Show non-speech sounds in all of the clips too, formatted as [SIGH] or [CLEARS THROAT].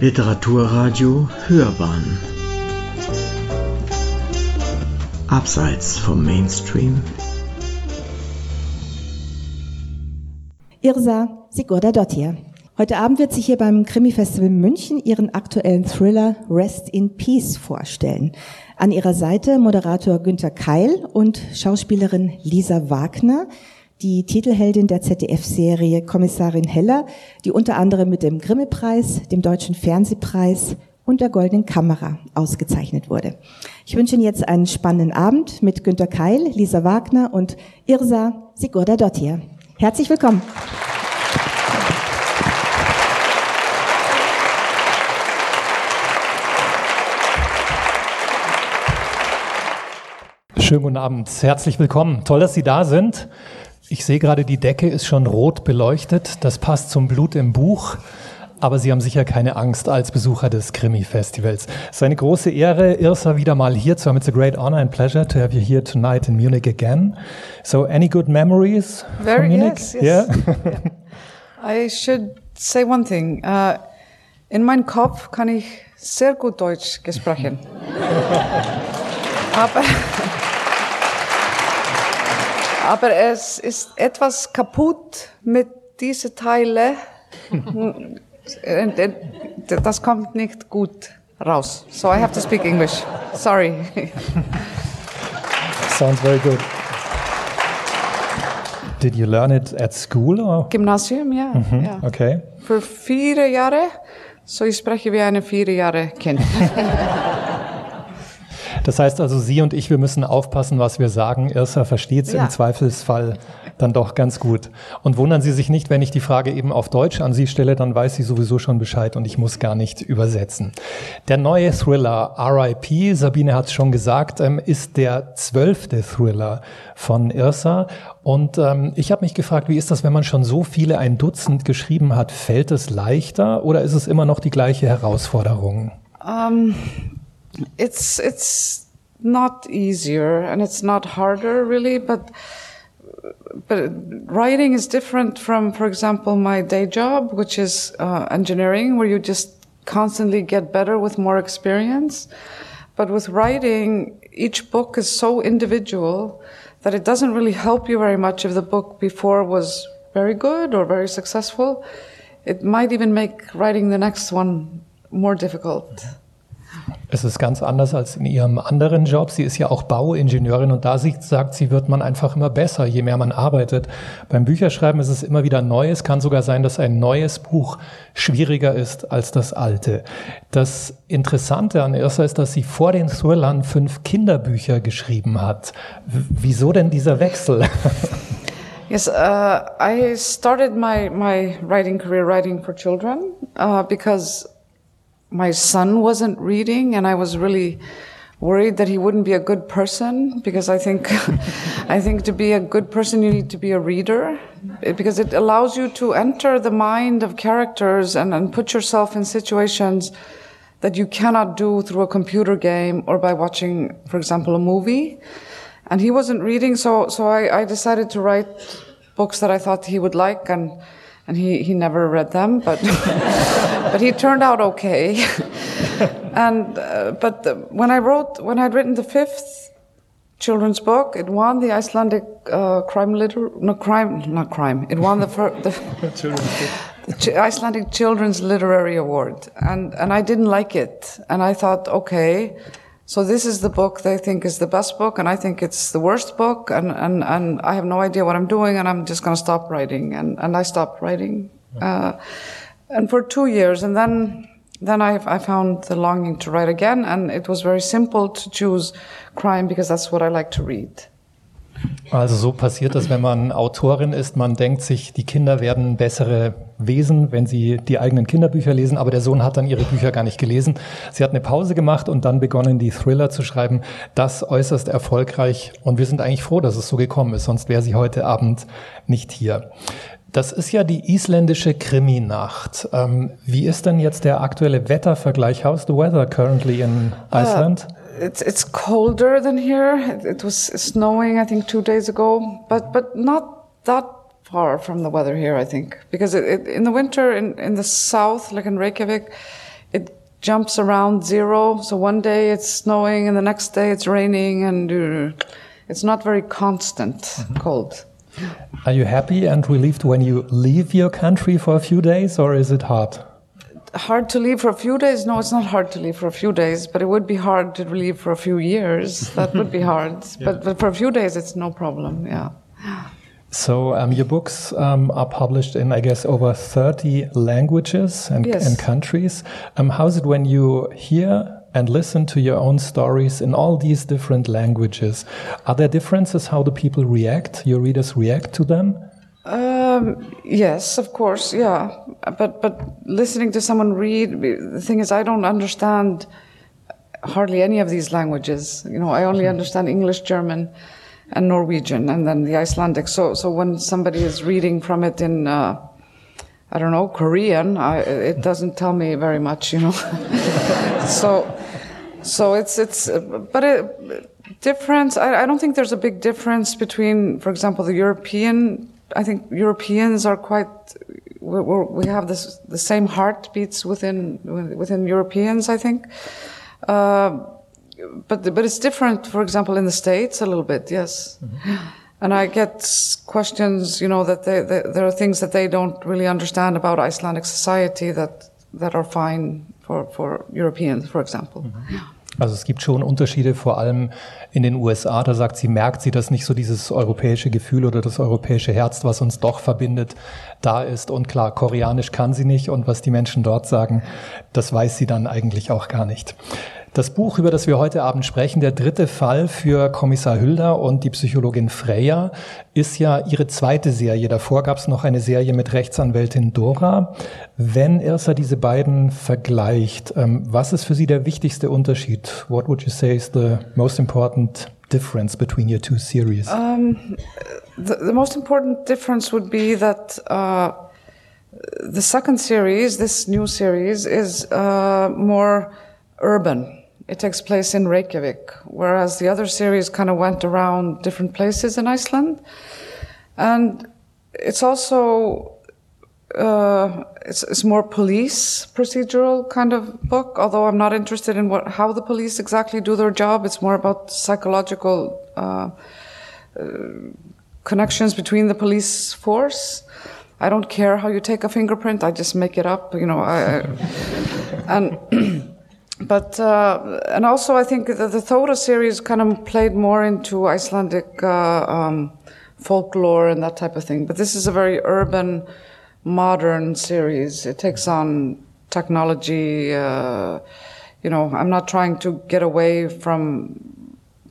Literaturradio Hörbahn Abseits vom Mainstream Irsa Sigurda-Dottir. Heute Abend wird sie hier beim Krimi-Festival München ihren aktuellen Thriller Rest in Peace vorstellen. An ihrer Seite Moderator Günter Keil und Schauspielerin Lisa Wagner, die Titelheldin der ZDF-Serie Kommissarin Heller, die unter anderem mit dem Grimme-Preis, dem Deutschen Fernsehpreis und der Goldenen Kamera ausgezeichnet wurde. Ich wünsche Ihnen jetzt einen spannenden Abend mit Günter Keil, Lisa Wagner und Irsa Sigurda-Dottir. Herzlich willkommen. Schönen guten Abend, herzlich willkommen. Toll, dass Sie da sind. Ich sehe gerade, die Decke ist schon rot beleuchtet. Das passt zum Blut im Buch. Aber Sie haben sicher keine Angst als Besucher des Krimi-Festivals. Es ist eine große Ehre, Irsa wieder mal hier zu haben. It's a great honor and pleasure to have you here tonight in Munich again. So, any good memories Very, from Munich? yes, yes. Yeah? [LAUGHS] I should say one thing. Uh, in meinem Kopf kann ich sehr gut Deutsch sprechen. [LAUGHS] aber, aber es ist etwas kaputt mit diesen Teilen. das kommt nicht gut raus. So I have to speak English. Sorry. Sounds very good. Did you learn it at school? Or? Gymnasium, ja. ja. Okay. Für vier Jahre. So ich spreche wie eine vier Jahre Kind. [LAUGHS] Das heißt also, Sie und ich, wir müssen aufpassen, was wir sagen. Irsa versteht es Ja. im Zweifelsfall dann doch ganz gut. Und wundern Sie sich nicht, wenn ich die Frage eben auf Deutsch an Sie stelle, dann weiß sie sowieso schon Bescheid und ich muss gar nicht übersetzen. Der neue Thriller RIP, Sabine hat es schon gesagt, ähm, ist der zwölfte Thriller von Irsa. Und ähm, ich habe mich gefragt, wie ist das, wenn man schon so viele, ein Dutzend geschrieben hat? Fällt es leichter oder ist es immer noch die gleiche Herausforderung? Um, it's it's not easier and it's not harder really, but but writing is different from, for example, my day job, which is uh, engineering, where you just constantly get better with more experience. But with writing, each book is so individual that it doesn't really help you very much if the book before was very good or very successful. It might even make writing the next one more difficult. Es ist ganz anders als in ihrem anderen Job. Sie ist ja auch Bauingenieurin und da sie, sagt sie, wird man einfach immer besser, je mehr man arbeitet. Beim Bücherschreiben ist es immer wieder neu. Es kann sogar sein, dass ein neues Buch schwieriger ist als das alte. Das Interessante an Irsa ist, dass sie vor den Thrillern fünf Kinderbücher geschrieben hat. W wieso denn dieser Wechsel? [LAUGHS] Yes, uh, I started my, my writing career writing for children uh, because my son wasn't reading, and I was really worried that he wouldn't be a good person because I think [LAUGHS] I think to be a good person you need to be a reader because it allows you to enter the mind of characters and, and put yourself in situations that you cannot do through a computer game or by watching, for example, a movie. And he wasn't reading, so so I, I decided to write books that I thought he would like, and and he, he never read them, but [LAUGHS] but he turned out okay. [LAUGHS] and uh, but the, when I wrote when I'd written the fifth children's book, it won the Icelandic uh, crime liter no crime not crime. It won the fir- the, [LAUGHS] the Ch- Icelandic Children's Literary Award, and and I didn't like it, and I thought, okay, so this is the book they think is the best book, and I think it's the worst book, and and and I have no idea what I'm doing, and I'm just going to stop writing, and and I stopped writing, uh, and for two years, and then. Then I, I found the longing to write again, and it was very simple to choose crime because that's what I like to read. Also so passiert das, wenn man Autorin ist. Man denkt sich, die Kinder werden bessere Wesen, wenn sie die eigenen Kinderbücher lesen, aber der Sohn hat dann ihre Bücher gar nicht gelesen. Sie hat eine Pause gemacht und dann begonnen, die Thriller zu schreiben. Das äußerst erfolgreich und wir sind eigentlich froh, dass es so gekommen ist, sonst wäre sie heute Abend nicht hier. Das ist ja die isländische Krimi-Nacht. Ähm, wie ist denn jetzt der aktuelle Wettervergleich? How's the weather currently in Iceland? It's it's colder than here. It, it was snowing, I think, two days ago, but but not that far from the weather here. I think because it, it, in the winter in in the south, like in Reykjavik, it jumps around zero. So one day it's snowing and the next day it's raining and uh, it's not very constant Mm-hmm. cold. Are you happy and relieved when you leave your country for a few days, or is it hard? Hard to leave for a few days? No, it's not hard to leave for a few days, but it would be hard to leave for a few years. [LAUGHS] That would be hard. But, but for a few days, it's no problem. Yeah. So um, your books um, are published in, I guess, over 30 languages and, Yes. and countries. Um, how's it when you hear and listen to your own stories in all these different languages? Are there differences how the people react, your readers react to them? Um, yes, of course, yeah. But but listening to someone read, the thing is, I don't understand hardly any of these languages. You know, I only understand English, German, and Norwegian, and then the Icelandic. So so when somebody is reading from it in uh, I don't know Korean, I, it doesn't tell me very much. You know, [LAUGHS] so so it's it's but it difference. I, I don't think there's a big difference between, for example, the European. I think Europeans are quite. We have this the same heartbeats within within Europeans. I think. Uh, but but it's different. For example, in the states, a little bit, yes. And I get questions, you know, that they, they, there are things that they don't really understand about Icelandic society that that are fine for for Europeans, for example. Also es gibt schon Unterschiede, vor allem in den USA. Da sagt sie, merkt sie, dass nicht so dieses europäische Gefühl oder das europäische Herz, was uns doch verbindet, da ist. Und klar, Koreanisch kann sie nicht und was die Menschen dort sagen, das weiß sie dann eigentlich auch gar nicht. Das Buch, über das wir heute Abend sprechen, der dritte Fall für Kommissar Hülder und die Psychologin Freya, ist ja ihre zweite Serie. Davor gab es noch eine Serie mit Rechtsanwältin Dora. Wenn Irsa diese beiden vergleicht, ähm, was ist für Sie der wichtigste Unterschied? What would you say is the most important difference between your two series? The, the most important difference would be that uh, the second series, this new series, is uh, more urban. It takes place in Reykjavik, whereas the other series kind of went around different places in Iceland. And it's also uh, it's, it's more police procedural kind of book. Although I'm not interested in what how the police exactly do their job. It's more about psychological uh, connections between the police force. I don't care how you take a fingerprint. I just make it up. You know, I, and. [CLEARS THROAT] But uh, and also, I think that the Thora series kind of played more into Icelandic uh, um, folklore and that type of thing. But this is a very urban, modern series. It takes on technology. Uh, you know, I'm not trying to get away from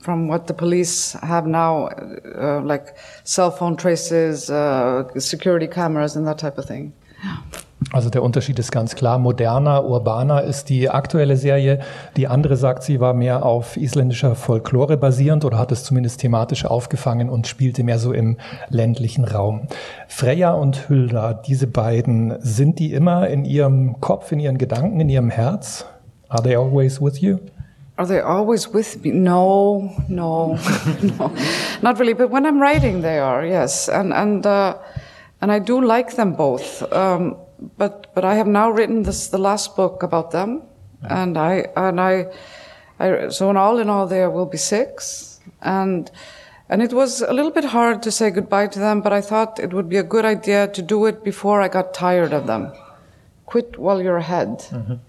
from what the police have now, uh, like cell phone traces, uh, security cameras, and that type of thing. Also der Unterschied ist ganz klar. Moderner, urbaner ist die aktuelle Serie. Die andere, sagt sie, war mehr auf isländischer Folklore basierend oder hat es zumindest thematisch aufgefangen und spielte mehr so im ländlichen Raum. Freya und Hülda, diese beiden, sind die immer in ihrem Kopf, in ihren Gedanken, in ihrem Herz? Are they always with you? Are they always with me? No, no, [LAUGHS] no, not really. But when I'm writing, they are yes, and and uh, and I do like them both. Um, but but I have now written this the last book about them, and I and I, I so in all in all there will be six, and and it was a little bit hard to say goodbye to them, but I thought it would be a good idea to do it before I got tired of them. Quit while you're ahead,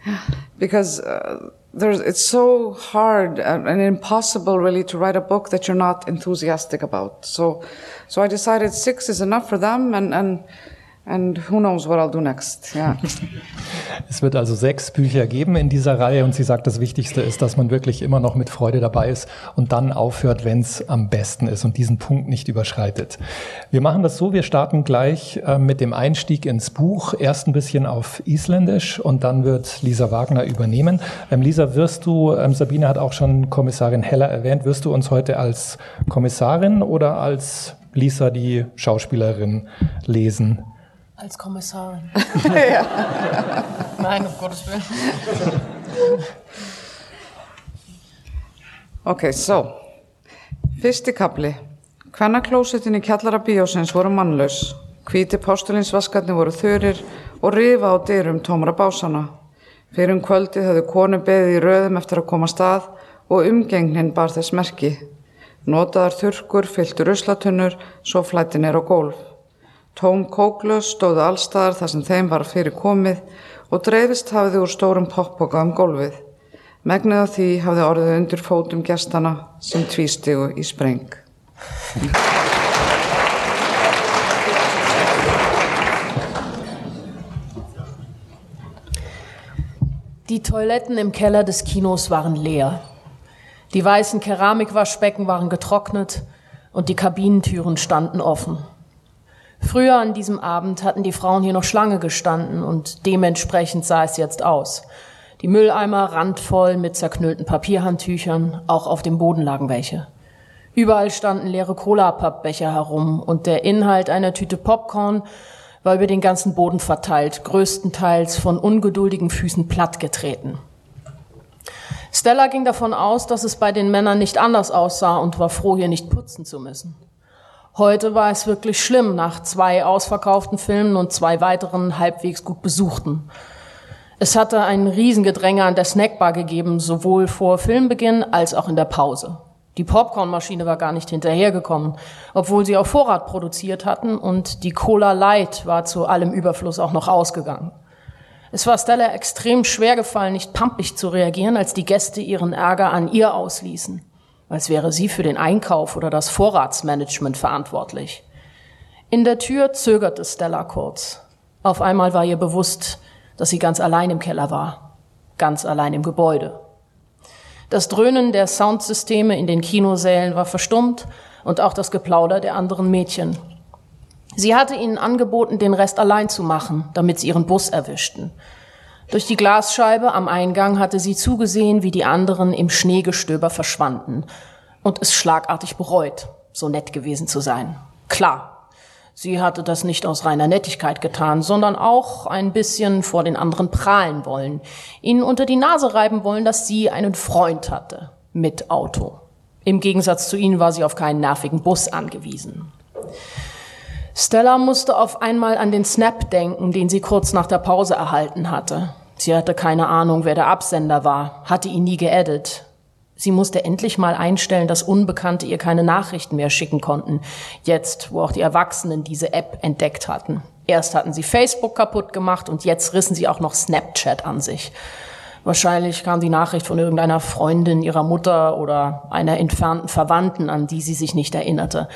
[LAUGHS] because. Uh, there's, it's so hard and, and impossible really to write a book that you're not enthusiastic about. So, so I decided six is enough for them and, and, and who knows what I'll do next. Yeah. [LAUGHS] Es wird also sechs Bücher geben in dieser Reihe und sie sagt, das Wichtigste ist, dass man wirklich immer noch mit Freude dabei ist und dann aufhört, wenn es am besten ist und diesen Punkt nicht überschreitet. Wir machen das so, wir starten gleich äh, mit dem Einstieg ins Buch, erst ein bisschen auf Isländisch und dann wird Lisa Wagner übernehmen. Ähm, Lisa, wirst du, ähm, Sabine hat auch schon Kommissarin Heller erwähnt, wirst du uns heute als Kommissarin oder als Lisa, die Schauspielerin, lesen? Als Kommissarin. [LAUGHS] Nein, um Gottes Willen. Ok, so. Fyrsti kapli. Kvennaklósetin í kjallara bíósins voru mannlaus. Hvíti postulinsvaskarnir voru þurir og rifa á dyrum tómra básana. Fyrir um kvöldið höfðu konu beðið í röðum eftir að koma stað og umgengnin bar þess merki. Notaðar þurrkur fylltu ruslatunnur svo flættin er á gólf. Tóm kóklaus stóðu allstaðar þar sem þeim var fyrir komið og dreifist hafiði úr stórum poppoka um gólfið. Megnið af því hafði orðið undir fótum gestana sem tvístigu í spreng. Die Toiletten im Keller des Kinos waren leer. Die weißen Keramikwaschbecken waren getrocknet und die Kabinentüren standen offen. Früher an diesem Abend hatten die Frauen hier noch Schlange gestanden und dementsprechend sah es jetzt aus. Die Mülleimer randvoll mit zerknüllten Papierhandtüchern, auch auf dem Boden lagen welche. Überall standen leere Cola-Pappbecher herum und der Inhalt einer Tüte Popcorn war über den ganzen Boden verteilt, größtenteils von ungeduldigen Füßen plattgetreten. Stella ging davon aus, dass es bei den Männern nicht anders aussah und war froh, hier nicht putzen zu müssen. Heute war es wirklich schlimm nach zwei ausverkauften Filmen und zwei weiteren halbwegs gut besuchten. Es hatte ein Riesengedränge an der Snackbar gegeben, sowohl vor Filmbeginn als auch in der Pause. Die Popcornmaschine war gar nicht hinterhergekommen, obwohl sie auf Vorrat produziert hatten und die Cola Light war zu allem Überfluss auch noch ausgegangen. Es war Stella extrem schwer gefallen, nicht pampig zu reagieren, als die Gäste ihren Ärger an ihr ausließen, als wäre sie für den Einkauf oder das Vorratsmanagement verantwortlich. In der Tür zögerte Stella kurz. Auf einmal war ihr bewusst, dass sie ganz allein im Keller war, ganz allein im Gebäude. Das Dröhnen der Soundsysteme in den Kinosälen war verstummt und auch das Geplauder der anderen Mädchen. Sie hatte ihnen angeboten, den Rest allein zu machen, damit sie ihren Bus erwischten. Durch die Glasscheibe am Eingang hatte sie zugesehen, wie die anderen im Schneegestöber verschwanden und es schlagartig bereut, so nett gewesen zu sein. Klar, Sie hatte das nicht aus reiner Nettigkeit getan, sondern auch ein bisschen vor den anderen prahlen wollen, ihnen unter die Nase reiben wollen, dass sie einen Freund hatte mit Auto. Im Gegensatz zu ihnen war sie auf keinen nervigen Bus angewiesen. Stella musste auf einmal an den Snap denken, den sie kurz nach der Pause erhalten hatte. Sie hatte keine Ahnung, wer der Absender war, hatte ihn nie geedit. Sie musste endlich mal einstellen, dass Unbekannte ihr keine Nachrichten mehr schicken konnten. Jetzt, wo auch die Erwachsenen diese App entdeckt hatten. Erst hatten sie Facebook kaputt gemacht und jetzt rissen sie auch noch Snapchat an sich. Wahrscheinlich kam die Nachricht von irgendeiner Freundin ihrer Mutter oder einer entfernten Verwandten, an die sie sich nicht erinnerte.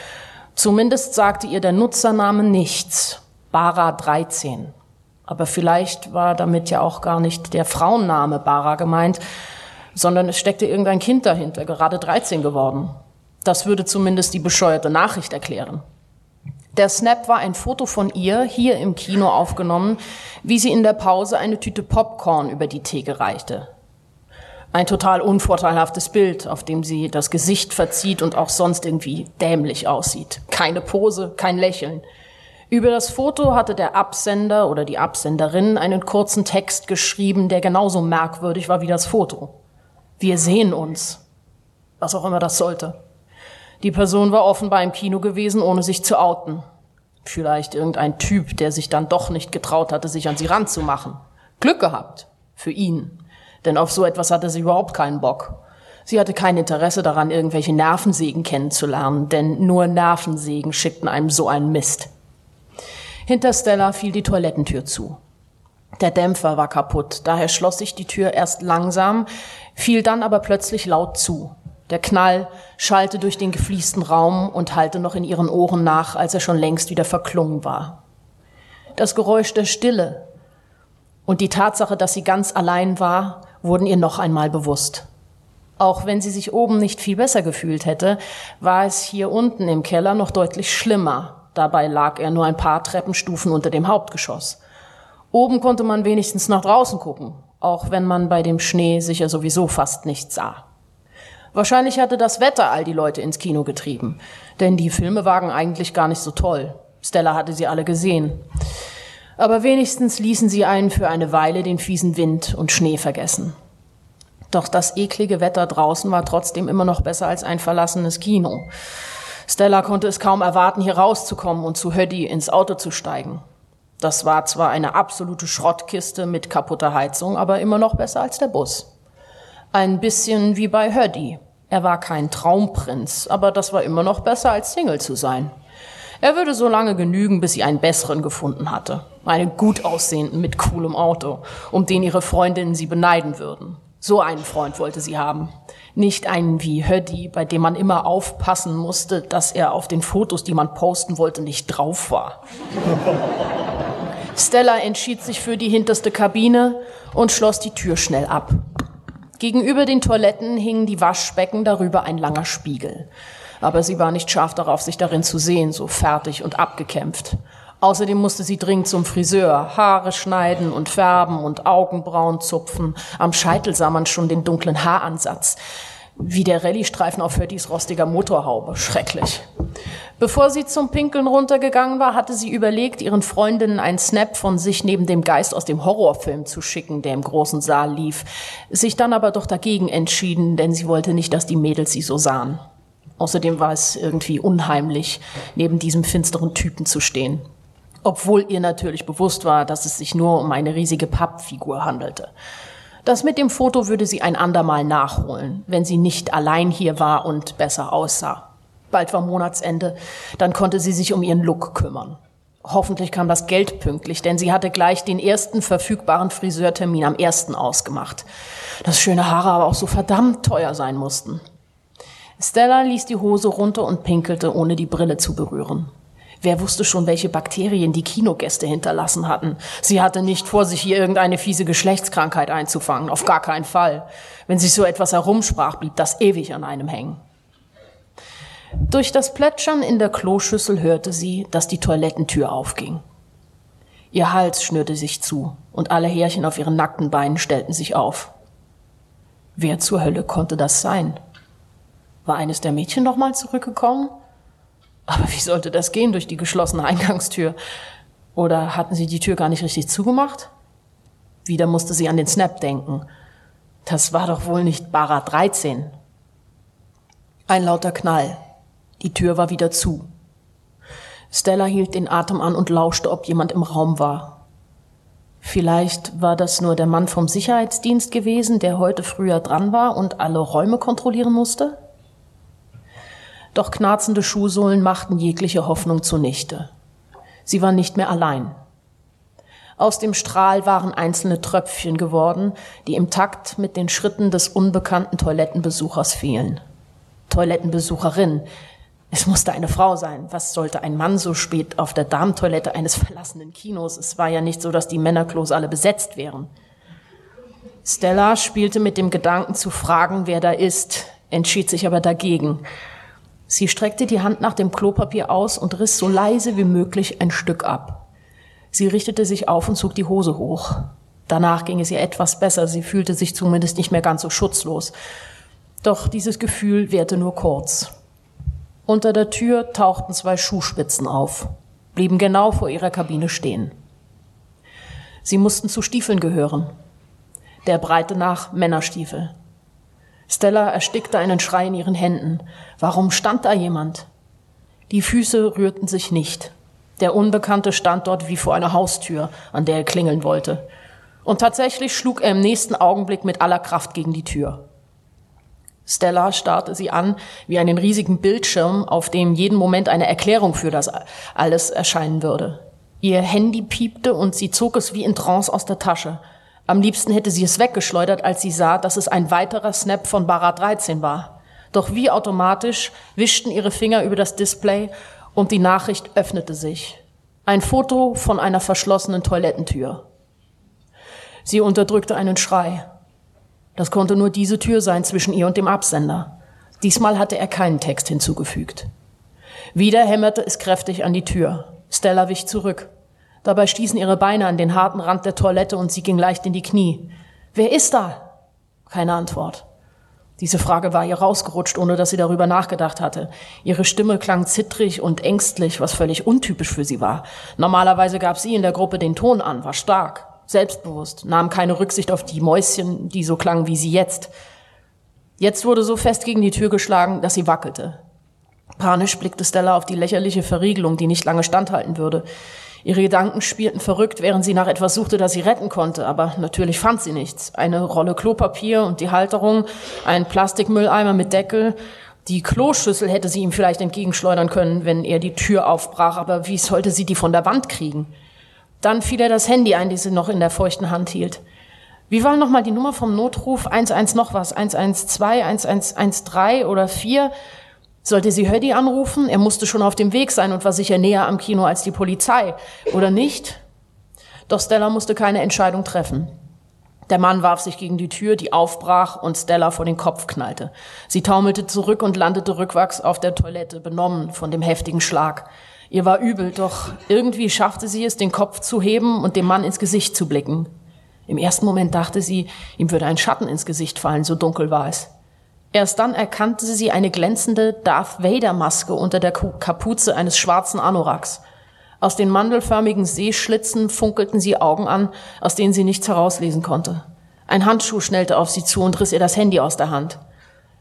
Zumindest sagte ihr der Nutzername nichts. Bara 13. Aber vielleicht war damit ja auch gar nicht der Frauenname Bara gemeint, sondern es steckte irgendein Kind dahinter, gerade 13 geworden. Das würde zumindest die bescheuerte Nachricht erklären. Der Snap war ein Foto von ihr, hier im Kino aufgenommen, wie sie in der Pause eine Tüte Popcorn über die Theke reichte. Ein total unvorteilhaftes Bild, auf dem sie das Gesicht verzieht und auch sonst irgendwie dämlich aussieht. Keine Pose, kein Lächeln. Über das Foto hatte der Absender oder die Absenderin einen kurzen Text geschrieben, der genauso merkwürdig war wie das Foto. Wir sehen uns. Was auch immer das sollte. Die Person war offenbar im Kino gewesen, ohne sich zu outen. Vielleicht irgendein Typ, der sich dann doch nicht getraut hatte, sich an sie ranzumachen. Glück gehabt. Für ihn. Denn auf so etwas hatte sie überhaupt keinen Bock. Sie hatte kein Interesse daran, irgendwelche Nervensägen kennenzulernen, denn nur Nervensägen schickten einem so einen Mist. Hinter Stella fiel die Toilettentür zu. Der Dämpfer war kaputt, daher schloss sich die Tür erst langsam, fiel dann aber plötzlich laut zu. Der Knall schallte durch den gefliesten Raum und hallte noch in ihren Ohren nach, als er schon längst wieder verklungen war. Das Geräusch der Stille und die Tatsache, dass sie ganz allein war, wurden ihr noch einmal bewusst. Auch wenn sie sich oben nicht viel besser gefühlt hätte, war es hier unten im Keller noch deutlich schlimmer. Dabei lag er nur ein paar Treppenstufen unter dem Hauptgeschoss. Oben konnte man wenigstens nach draußen gucken, auch wenn man bei dem Schnee sicher sowieso fast nichts sah. Wahrscheinlich hatte das Wetter all die Leute ins Kino getrieben, denn die Filme waren eigentlich gar nicht so toll. Stella hatte sie alle gesehen. Aber wenigstens ließen sie einen für eine Weile den fiesen Wind und Schnee vergessen. Doch das eklige Wetter draußen war trotzdem immer noch besser als ein verlassenes Kino. Stella konnte es kaum erwarten, hier rauszukommen und zu Höddy ins Auto zu steigen. Das war zwar eine absolute Schrottkiste mit kaputter Heizung, aber immer noch besser als der Bus. Ein bisschen wie bei Hurdy. Er war kein Traumprinz, aber das war immer noch besser als Single zu sein. Er würde so lange genügen, bis sie einen besseren gefunden hatte. Einen gut aussehenden mit coolem Auto, um den ihre Freundinnen sie beneiden würden. So einen Freund wollte sie haben. Nicht einen wie Höddy, bei dem man immer aufpassen musste, dass er auf den Fotos, die man posten wollte, nicht drauf war. [LAUGHS] Stella entschied sich für die hinterste Kabine und schloss die Tür schnell ab. Gegenüber den Toiletten hingen die Waschbecken, darüber ein langer Spiegel. Aber sie war nicht scharf darauf, sich darin zu sehen, so fertig und abgekämpft. Außerdem musste sie dringend zum Friseur, Haare schneiden und färben und Augenbrauen zupfen. Am Scheitel sah man schon den dunklen Haaransatz. Wie der Rallye-Streifen auf Höttys rostiger Motorhaube. Schrecklich. Bevor sie zum Pinkeln runtergegangen war, hatte sie überlegt, ihren Freundinnen einen Snap von sich neben dem Geist aus dem Horrorfilm zu schicken, der im großen Saal lief. Sich dann aber doch dagegen entschieden, denn sie wollte nicht, dass die Mädels sie so sahen. Außerdem war es irgendwie unheimlich, neben diesem finsteren Typen zu stehen. Obwohl ihr natürlich bewusst war, dass es sich nur um eine riesige Pappfigur handelte. Das mit dem Foto würde sie ein andermal nachholen, wenn sie nicht allein hier war und besser aussah. Bald war Monatsende, dann konnte sie sich um ihren Look kümmern. Hoffentlich kam das Geld pünktlich, denn sie hatte gleich den ersten verfügbaren Friseurtermin am ersten ausgemacht. Dass schöne Haare aber auch so verdammt teuer sein mussten. Stella ließ die Hose runter und pinkelte, ohne die Brille zu berühren. Wer wusste schon, welche Bakterien die Kinogäste hinterlassen hatten? Sie hatte nicht vor, sich hier irgendeine fiese Geschlechtskrankheit einzufangen. Auf gar keinen Fall. Wenn sich so etwas herumsprach, blieb das ewig an einem hängen. Durch das Plätschern in der Kloschüssel hörte sie, dass die Toilettentür aufging. Ihr Hals schnürte sich zu und alle Härchen auf ihren nackten Beinen stellten sich auf. Wer zur Hölle konnte das sein? War eines der Mädchen noch mal zurückgekommen? Aber wie sollte das gehen durch die geschlossene Eingangstür? Oder hatten sie die Tür gar nicht richtig zugemacht? Wieder musste sie an den Snap denken. Das war doch wohl nicht Bara 13. Ein lauter Knall. Die Tür war wieder zu. Stella hielt den Atem an und lauschte, ob jemand im Raum war. Vielleicht war das nur der Mann vom Sicherheitsdienst gewesen, der heute früher dran war und alle Räume kontrollieren musste? Doch knarzende Schuhsohlen machten jegliche Hoffnung zunichte. Sie war nicht mehr allein. Aus dem Strahl waren einzelne Tröpfchen geworden, die im Takt mit den Schritten des unbekannten Toilettenbesuchers fielen. Toilettenbesucherin, es musste eine Frau sein. Was sollte ein Mann so spät auf der Damentoilette eines verlassenen Kinos? Es war ja nicht so, dass die Männerklos alle besetzt wären. Stella spielte mit dem Gedanken zu fragen, wer da ist, entschied sich aber dagegen. Sie streckte die Hand nach dem Klopapier aus und riss so leise wie möglich ein Stück ab. Sie richtete sich auf und zog die Hose hoch. Danach ging es ihr etwas besser, sie fühlte sich zumindest nicht mehr ganz so schutzlos. Doch dieses Gefühl währte nur kurz. Unter der Tür tauchten zwei Schuhspitzen auf, blieben genau vor ihrer Kabine stehen. Sie mussten zu Stiefeln gehören. Der Breite nach Männerstiefel. Stella erstickte einen Schrei in ihren Händen. Warum stand da jemand? Die Füße rührten sich nicht. Der Unbekannte stand dort wie vor einer Haustür, an der er klingeln wollte. Und tatsächlich schlug er im nächsten Augenblick mit aller Kraft gegen die Tür. Stella starrte sie an wie einen riesigen Bildschirm, auf dem jeden Moment eine Erklärung für das alles erscheinen würde. Ihr Handy piepte und sie zog es wie in Trance aus der Tasche. Am liebsten hätte sie es weggeschleudert, als sie sah, dass es ein weiterer Snap von Barat 13 war. Doch wie automatisch wischten ihre Finger über das Display und die Nachricht öffnete sich. Ein Foto von einer verschlossenen Toilettentür. Sie unterdrückte einen Schrei. Das konnte nur diese Tür sein zwischen ihr und dem Absender. Diesmal hatte er keinen Text hinzugefügt. Wieder hämmerte es kräftig an die Tür. Stella wich zurück. Dabei stießen ihre Beine an den harten Rand der Toilette und sie ging leicht in die Knie. Wer ist da? Keine Antwort. Diese Frage war ihr rausgerutscht, ohne dass sie darüber nachgedacht hatte. Ihre Stimme klang zittrig und ängstlich, was völlig untypisch für sie war. Normalerweise gab sie in der Gruppe den Ton an, war stark selbstbewusst, nahm keine Rücksicht auf die Mäuschen, die so klangen wie sie jetzt. Jetzt wurde so fest gegen die Tür geschlagen, dass sie wackelte. Panisch blickte Stella auf die lächerliche Verriegelung, die nicht lange standhalten würde. Ihre Gedanken spielten verrückt, während sie nach etwas suchte, das sie retten konnte, aber natürlich fand sie nichts. Eine Rolle Klopapier und die Halterung, ein Plastikmülleimer mit Deckel. Die Kloschüssel hätte sie ihm vielleicht entgegenschleudern können, wenn er die Tür aufbrach, aber wie sollte sie die von der Wand kriegen? Dann fiel er das Handy ein, das sie noch in der feuchten Hand hielt. Wie war nochmal die Nummer vom Notruf? 11 noch was? 112, 1113 oder 4? Sollte sie Höddy anrufen? Er musste schon auf dem Weg sein und war sicher näher am Kino als die Polizei. Oder nicht? Doch Stella musste keine Entscheidung treffen. Der Mann warf sich gegen die Tür, die aufbrach und Stella vor den Kopf knallte. Sie taumelte zurück und landete rückwärts auf der Toilette, benommen von dem heftigen Schlag. Ihr war übel, doch irgendwie schaffte sie es, den Kopf zu heben und dem Mann ins Gesicht zu blicken. Im ersten Moment dachte sie, ihm würde ein Schatten ins Gesicht fallen, so dunkel war es. Erst dann erkannte sie eine glänzende Darth Vader Maske unter der Kapuze eines schwarzen Anoraks. Aus den mandelförmigen Seeschlitzen funkelten sie Augen an, aus denen sie nichts herauslesen konnte. Ein Handschuh schnellte auf sie zu und riss ihr das Handy aus der Hand.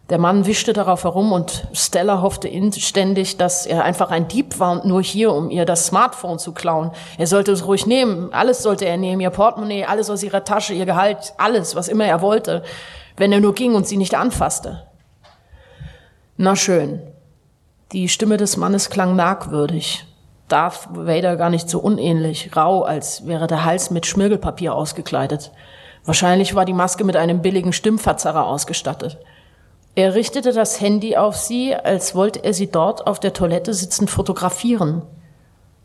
Der Mann wischte darauf herum und Stella hoffte inständig, dass er einfach ein Dieb war und nur hier, um ihr das Smartphone zu klauen. Er sollte es ruhig nehmen. Alles sollte er nehmen. Ihr Portemonnaie, alles aus ihrer Tasche, ihr Gehalt, alles, was immer er wollte. Wenn er nur ging und sie nicht anfasste. Na schön. Die Stimme des Mannes klang merkwürdig. Darth Vader gar nicht so unähnlich, rau, als wäre der Hals mit Schmirgelpapier ausgekleidet. Wahrscheinlich war die Maske mit einem billigen Stimmverzerrer ausgestattet. Er richtete das Handy auf sie, als wollte er sie dort auf der Toilette sitzend fotografieren.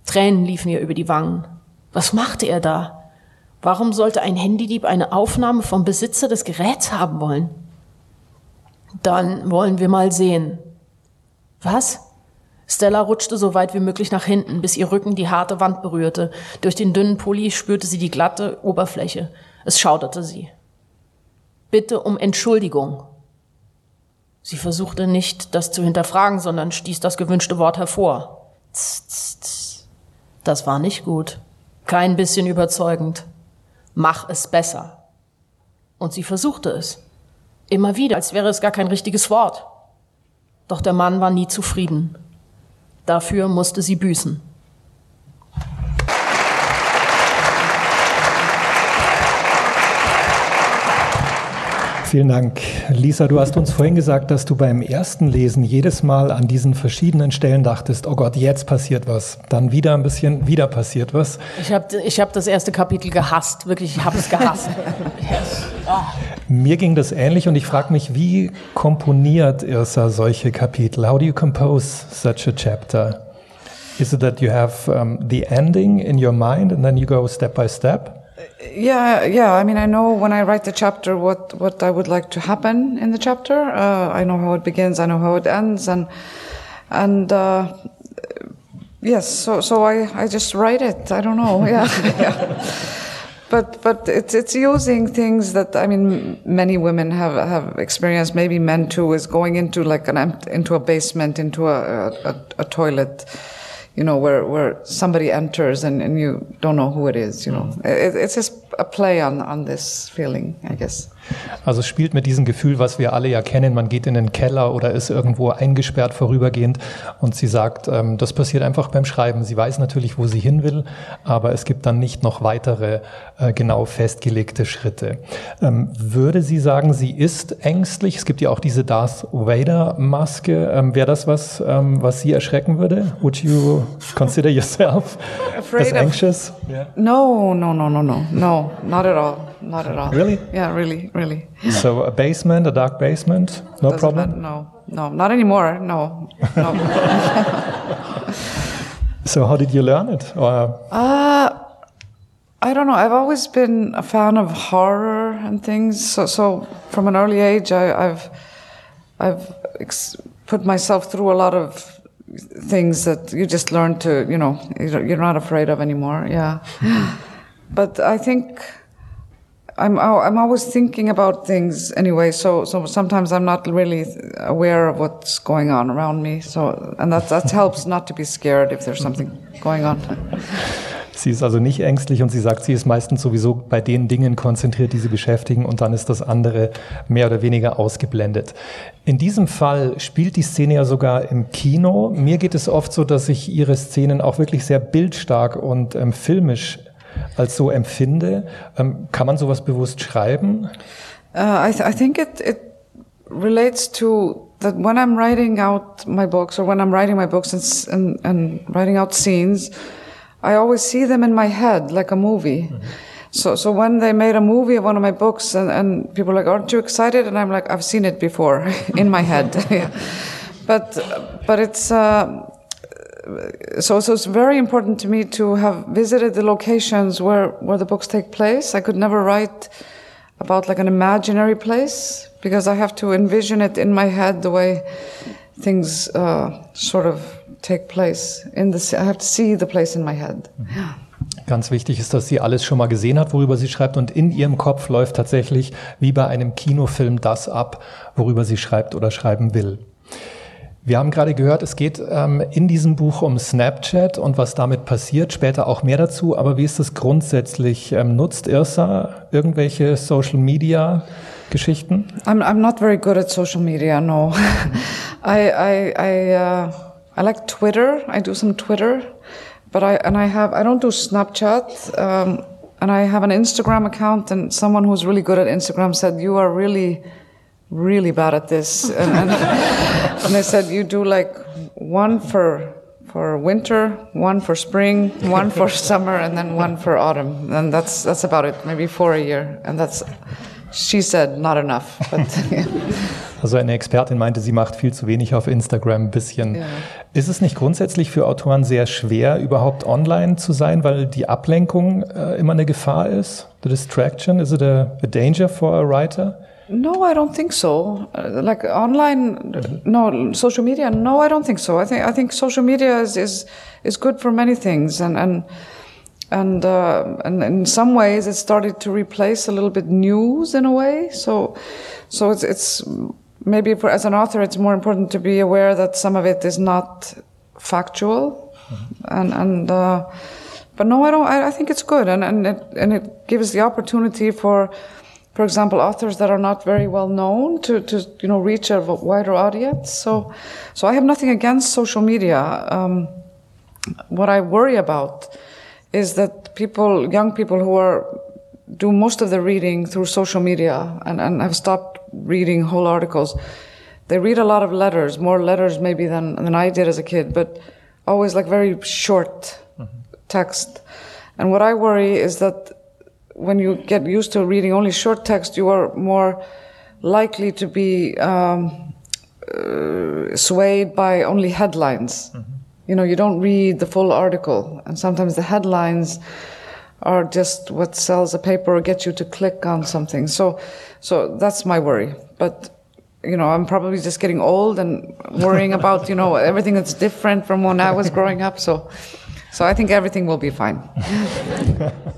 Tränen liefen ihr über die Wangen. Was machte er da? Warum sollte ein Handydieb eine Aufnahme vom Besitzer des Geräts haben wollen? Dann wollen wir mal sehen. Was? Stella rutschte so weit wie möglich nach hinten, bis ihr Rücken die harte Wand berührte. Durch den dünnen Pulli spürte sie die glatte Oberfläche. Es schauderte sie. Bitte um Entschuldigung. Sie versuchte nicht, das zu hinterfragen, sondern stieß das gewünschte Wort hervor. Tz, tz, tz. Das war nicht gut. Kein bisschen überzeugend. Mach es besser. Und sie versuchte es. Immer wieder, als wäre es gar kein richtiges Wort. Doch der Mann war nie zufrieden. Dafür musste sie büßen. Vielen Dank. Lisa, du hast uns vorhin gesagt, dass du beim ersten Lesen jedes Mal an diesen verschiedenen Stellen dachtest, oh Gott, jetzt passiert was. Dann wieder ein bisschen, wieder passiert was. Ich habe ich hab das erste Kapitel gehasst, wirklich, ich habe es gehasst. [LAUGHS] yes. oh. Mir ging das ähnlich und ich frage mich, wie komponiert Irsa solche Kapitel? How do you compose such a chapter? Is it that you have um, the ending in your mind and then you go step by step? Yeah, yeah. I mean, I know when I write the chapter what what I would like to happen in the chapter. Uh, I know how it begins. I know how it ends, and and uh, yes. So so I I just write it. I don't know. [LAUGHS] Yeah, yeah. But but it's it's using things that I mean many women have have experienced. Maybe men too. Is going into like an into a basement, into a a, a toilet you know, where, where somebody enters and, and you don't know who it is, you know. Mm. It, it's just a play on, on this feeling, I guess. Also es spielt mit diesem Gefühl, was wir alle ja kennen, man geht in den Keller oder ist irgendwo eingesperrt vorübergehend und sie sagt, ähm, das passiert einfach beim Schreiben. Sie weiß natürlich, wo sie hin will, aber es gibt dann nicht noch weitere äh, genau festgelegte Schritte. Ähm, würde sie sagen, sie ist ängstlich? Es gibt ja auch diese Darth Vader Maske. Ähm, Wäre das was, was Sie erschrecken würde? Would you consider yourself as anxious? No, no, no, no, no, no, not at all. Not at all. Really? Yeah, really, really. So a basement, a dark basement, no Doesn't problem. Matter, no, no, not anymore. No, no. [LAUGHS] so how did you learn it? Or? Uh, I don't know. I've always been a fan of horror and things. So, so from an early age, I, have I've put myself through a lot of things that you just learn to, you know, you're not afraid of anymore. Yeah. but I think I'm I'm always thinking about things anyway. So so sometimes I'm not really aware of what's going on around me. So and that that helps not to be scared if there's something going on. Sie ist also nicht ängstlich und sie sagt, sie ist meistens sowieso bei den Dingen konzentriert, die sie beschäftigen und dann ist das andere mehr oder weniger ausgeblendet. In diesem Fall spielt die Szene ja sogar im Kino. Mir geht es oft so, dass ich ihre Szenen auch wirklich sehr bildstark und ähm, filmisch als so empfinde. Ähm, kann man sowas bewusst schreiben? Uh, I, th I think it, it relates to that when I'm writing out my books or when I'm writing my books and, and, and writing out scenes, I always see them in my head like a movie. Mm-hmm. So, so when they made a movie of one of my books and, and people are like, aren't you excited? And I'm like, I've seen it before [LAUGHS] in my head. [LAUGHS] But, but it's, uh, so, so it's very important to me to have visited the locations where, where the books take place. I could never write about like an imaginary place because I have to envision it in my head the way things uh, sort of take place. In the, I have to see the place in my head. Mhm. Ganz wichtig ist, dass sie alles schon mal gesehen hat, worüber sie schreibt und in ihrem Kopf läuft tatsächlich wie bei einem Kinofilm das ab, worüber sie schreibt oder schreiben will. Wir haben gerade gehört, es geht ähm, in diesem Buch um Snapchat und was damit passiert, später auch mehr dazu. Aber wie ist das grundsätzlich? Ähm, nutzt Irsa irgendwelche Social Media Geschichten? I'm, I'm not very good at social media, no. [LAUGHS] I, I, I, uh, I like Twitter. I do some Twitter, but I, and I have, I don't do Snapchat. Um, and I have an Instagram account and someone who's really good at Instagram said, you are really, really bad at this. and, and, and they said, you do like one for for winter, one for spring, one for [LAUGHS] summer, and then one for autumn. And that's that's about it. Maybe four a year, and that's she said not enough. But, [LAUGHS] Also eine Expertin meinte, sie macht viel zu wenig auf Instagram ein bisschen. Ja. Ist es nicht grundsätzlich für Autoren sehr schwer, überhaupt online zu sein, weil die Ablenkung äh, immer eine Gefahr ist? The distraction, is it a, a danger for a writer? No, I don't think so. Uh, like online, no, social media, no, I don't think so. I think I think social media is is, is good for many things, and and and uh, and in some ways it started to replace a little bit news in a way. So so it's it's maybe for, as an author it's more important to be aware that some of it is not factual, mm-hmm. and and. Uh, but no, I don't. I, I think it's good, and and it and it gives the opportunity for for example, authors that are not very well known to, to you know reach a wider audience. So, so I have nothing against social media. Um, what I worry about is that people, young people who are do most of their reading through social media and, and have stopped reading whole articles. They read a lot of letters, more letters maybe than, than I did as a kid, but always like very short mm-hmm. text. And what I worry is that when you get used to reading only short text, you are more likely to be um, uh, swayed by only headlines. Mm-hmm. You know, you don't read the full article, and sometimes the headlines are just what sells a paper or gets you to click on something. So, so that's my worry. But you know, I'm probably just getting old and worrying about you know [LAUGHS] everything that's different from when I was growing up. So, so I think everything will be fine. [LAUGHS]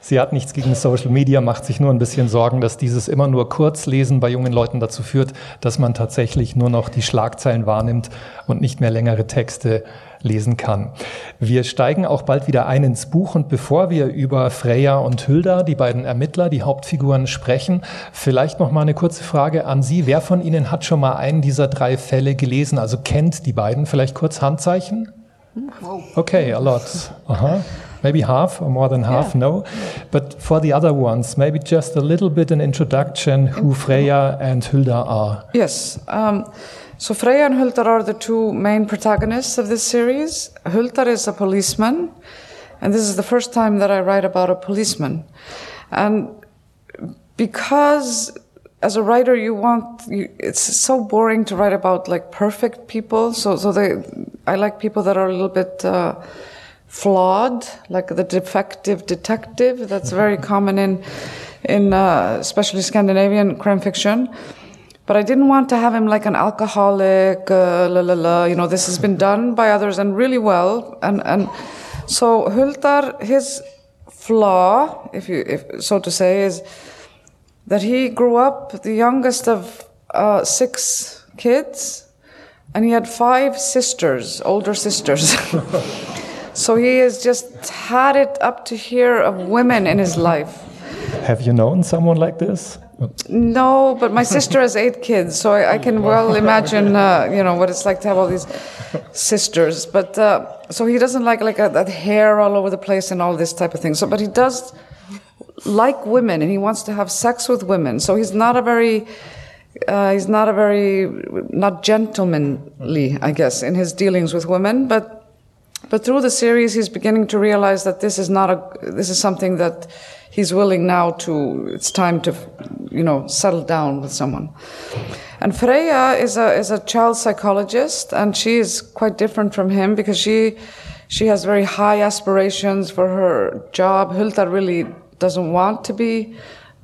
Sie hat nichts gegen Social Media, macht sich nur ein bisschen Sorgen, dass dieses immer nur Kurzlesen bei jungen Leuten dazu führt, dass man tatsächlich nur noch die Schlagzeilen wahrnimmt und nicht mehr längere Texte lesen kann. Wir steigen auch bald wieder ein ins Buch und bevor wir über Freya und Hilda, die beiden Ermittler, die Hauptfiguren sprechen, vielleicht noch mal eine kurze Frage an Sie. Wer von Ihnen hat schon mal einen dieser drei Fälle gelesen, also kennt die beiden? Vielleicht kurz Handzeichen? Okay, a lot. Aha. Maybe half or more than half yeah. know. But for the other ones, maybe just a little bit an introduction who Freya and Hilda are. Yes. Um, so Freya and Hulda are the two main protagonists of this series. Hulda is a policeman, and this is the first time that I write about a policeman. And because as a writer, you want you, it's so boring to write about like perfect people. So, so they, I like people that are a little bit. Uh, flawed, like the defective detective. That's very [LAUGHS] common in, in uh, especially Scandinavian crime fiction. But I didn't want to have him like an alcoholic, uh, la la la. You know, this has been done by others and really well. And and so Huldar, his flaw, if you if so to say, is that he grew up the youngest of uh, six kids, and he had five sisters, older sisters. [LAUGHS] So he has just had it up to here of women in his life. Have you known someone like this? No, but my sister has eight kids, so I, I can well imagine, uh, you know, what it's like to have all these sisters. But uh, so he doesn't like like a, that hair all over the place and all this type of thing. So, but he does like women, and he wants to have sex with women. So he's not a very uh, he's not a very not gentlemanly, I guess, in his dealings with women. But but through the series, he's beginning to realize that this is not a this is something that he's willing now to, it's time to, you know, settle down with someone. And Freya is a, is a child psychologist, and she is quite different from him because she, she has very high aspirations for her job. Hulda really doesn't want to be,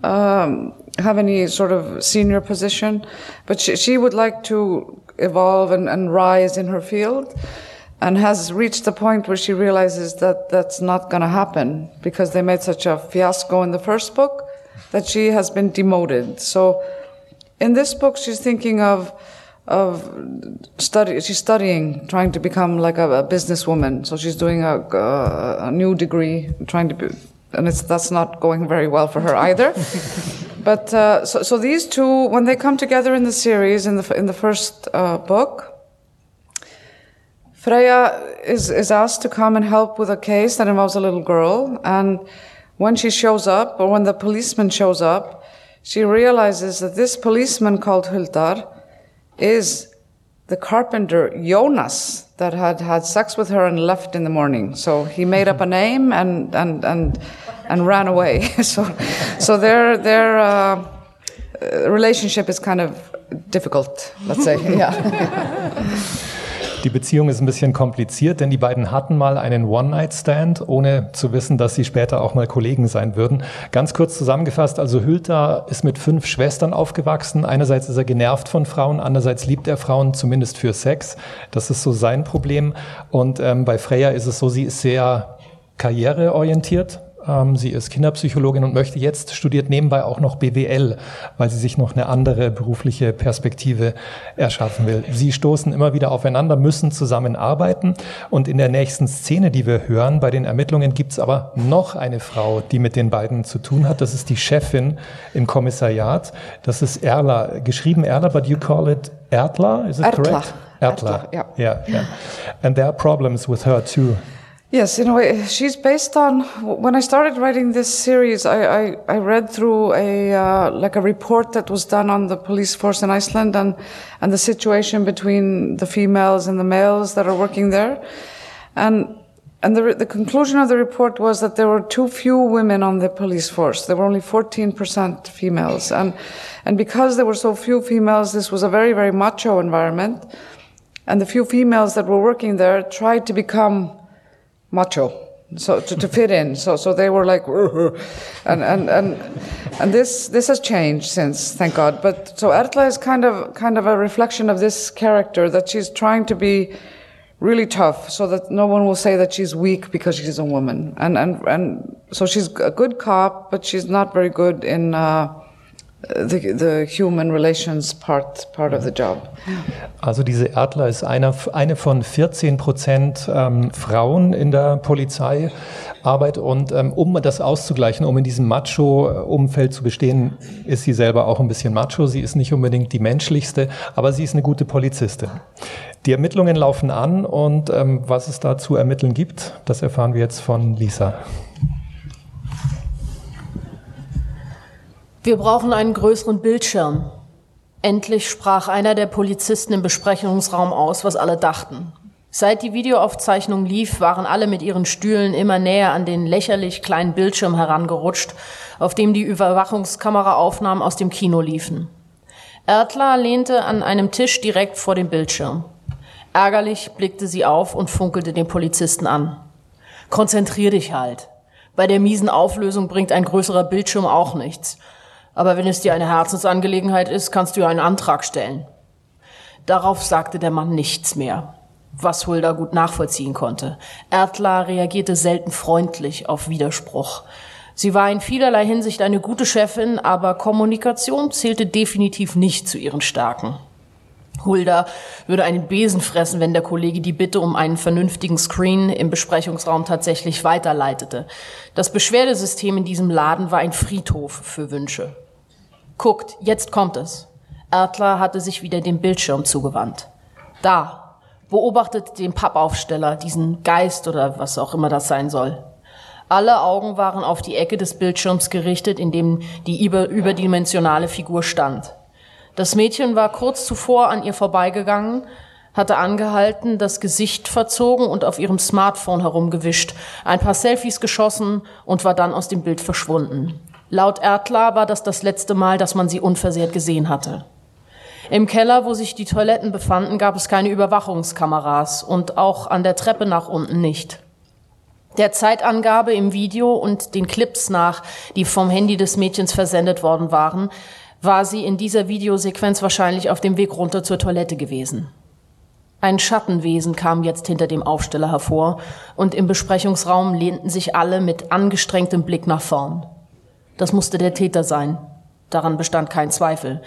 um, have any sort of senior position, but she, she would like to evolve and, and rise in her field and has reached the point where she realizes that that's not going to happen because they made such a fiasco in the first book that she has been demoted. So in this book, she's thinking of of study. She's studying, trying to become like a, a businesswoman. So she's doing a, a, a, new degree, trying to be, and it's that's not going very well for her either. [LAUGHS] but uh, so, so these two, when they come together in the series in the in the first uh, book Freya is, is asked to come and help with a case that involves a little girl. And when she shows up, or when the policeman shows up, she realizes that this policeman called Huldar is the carpenter Jonas that had had sex with her and left in the morning. So he made up a name and, and, and, and ran away. [LAUGHS] so, so their, their uh, relationship is kind of difficult, let's say. [LAUGHS] Yeah. Die Beziehung ist ein bisschen kompliziert, denn die beiden hatten mal einen One-Night-Stand, ohne zu wissen, dass sie später auch mal Kollegen sein würden. Ganz kurz zusammengefasst, also Hülter ist mit fünf Schwestern aufgewachsen. Einerseits ist er genervt von Frauen, andererseits liebt er Frauen zumindest für Sex. Das ist so sein Problem. Und ähm, bei Freya ist es so, sie ist sehr karriereorientiert. Ähm, sie ist Kinderpsychologin und möchte jetzt, studiert nebenbei auch noch BWL, weil sie sich noch eine andere berufliche Perspektive erschaffen will. Sie stoßen immer wieder aufeinander, müssen zusammenarbeiten und in der nächsten Szene, die wir hören, bei den Ermittlungen gibt es aber noch eine Frau, die mit den beiden zu tun hat. Das ist die Chefin im Kommissariat. Das ist Erla, geschrieben Erla, but you call it Erdla, is it Ertla. correct? Ertla, Ertla, yeah. yeah, yeah. And there are problems with her too. Yes, in a way, she's based on. When I started writing this series, I, I, I read through a uh, like a report that was done on the police force in Iceland and and the situation between the females and the males that are working there, and and the the conclusion of the report was that there were too few women on the police force. There were only fourteen percent females, and and because there were so few females, this was a very very macho environment, and the few females that were working there tried to become macho so to, to, fit in. So so they were like [LAUGHS] and and and and this this has changed since thank god. But so Ertla is kind of kind of a reflection of this character that she's trying to be really tough so that no one will say that she's weak because she's a woman. And and and so she's a good cop but she's not very good in uh, the, the human relations part, part of the job. Also diese Erdler ist eine, eine von 14 Prozent ähm, Frauen in der Polizeiarbeit und ähm, um das auszugleichen, um in diesem Macho-Umfeld zu bestehen, ist sie selber auch ein bisschen Macho. Sie ist nicht unbedingt die menschlichste, aber sie ist eine gute Polizistin. Die Ermittlungen laufen an und ähm, was es da zu ermitteln gibt, das erfahren wir jetzt von Lisa. Wir brauchen einen größeren Bildschirm. Endlich sprach einer der Polizisten im Besprechungsraum aus, was alle dachten. Seit die Videoaufzeichnung lief, waren alle mit ihren Stühlen immer näher an den lächerlich kleinen Bildschirm herangerutscht, auf dem die Überwachungskameraaufnahmen aus dem Kino liefen. Erdler lehnte an einem Tisch direkt vor dem Bildschirm. Ärgerlich blickte sie auf und funkelte den Polizisten an. Konzentrier dich halt. Bei der miesen Auflösung bringt ein größerer Bildschirm auch nichts. Aber wenn es dir eine Herzensangelegenheit ist, kannst du ja einen Antrag stellen. Darauf sagte der Mann nichts mehr, was Hulda gut nachvollziehen konnte. Erdla reagierte selten freundlich auf Widerspruch. Sie war in vielerlei Hinsicht eine gute Chefin, aber Kommunikation zählte definitiv nicht zu ihren Stärken. Hulda würde einen Besen fressen, wenn der Kollege die Bitte um einen vernünftigen Screen im Besprechungsraum tatsächlich weiterleitete. Das Beschwerdesystem in diesem Laden war ein Friedhof für Wünsche. Guckt, jetzt kommt es. Erdler hatte sich wieder dem Bildschirm zugewandt. Da, beobachtet den Pappaufsteller, diesen Geist oder was auch immer das sein soll. Alle Augen waren auf die Ecke des Bildschirms gerichtet, in dem die überdimensionale Figur stand. Das Mädchen war kurz zuvor an ihr vorbeigegangen, hatte angehalten, das Gesicht verzogen und auf ihrem Smartphone herumgewischt, ein paar Selfies geschossen und war dann aus dem Bild verschwunden. Laut Erdler war das das letzte Mal, dass man sie unversehrt gesehen hatte. Im Keller, wo sich die Toiletten befanden, gab es keine Überwachungskameras und auch an der Treppe nach unten nicht. Der Zeitangabe im Video und den Clips nach, die vom Handy des Mädchens versendet worden waren, war sie in dieser Videosequenz wahrscheinlich auf dem Weg runter zur Toilette gewesen. Ein Schattenwesen kam jetzt hinter dem Aufsteller hervor, und im Besprechungsraum lehnten sich alle mit angestrengtem Blick nach vorn. Das musste der Täter sein. Daran bestand kein Zweifel.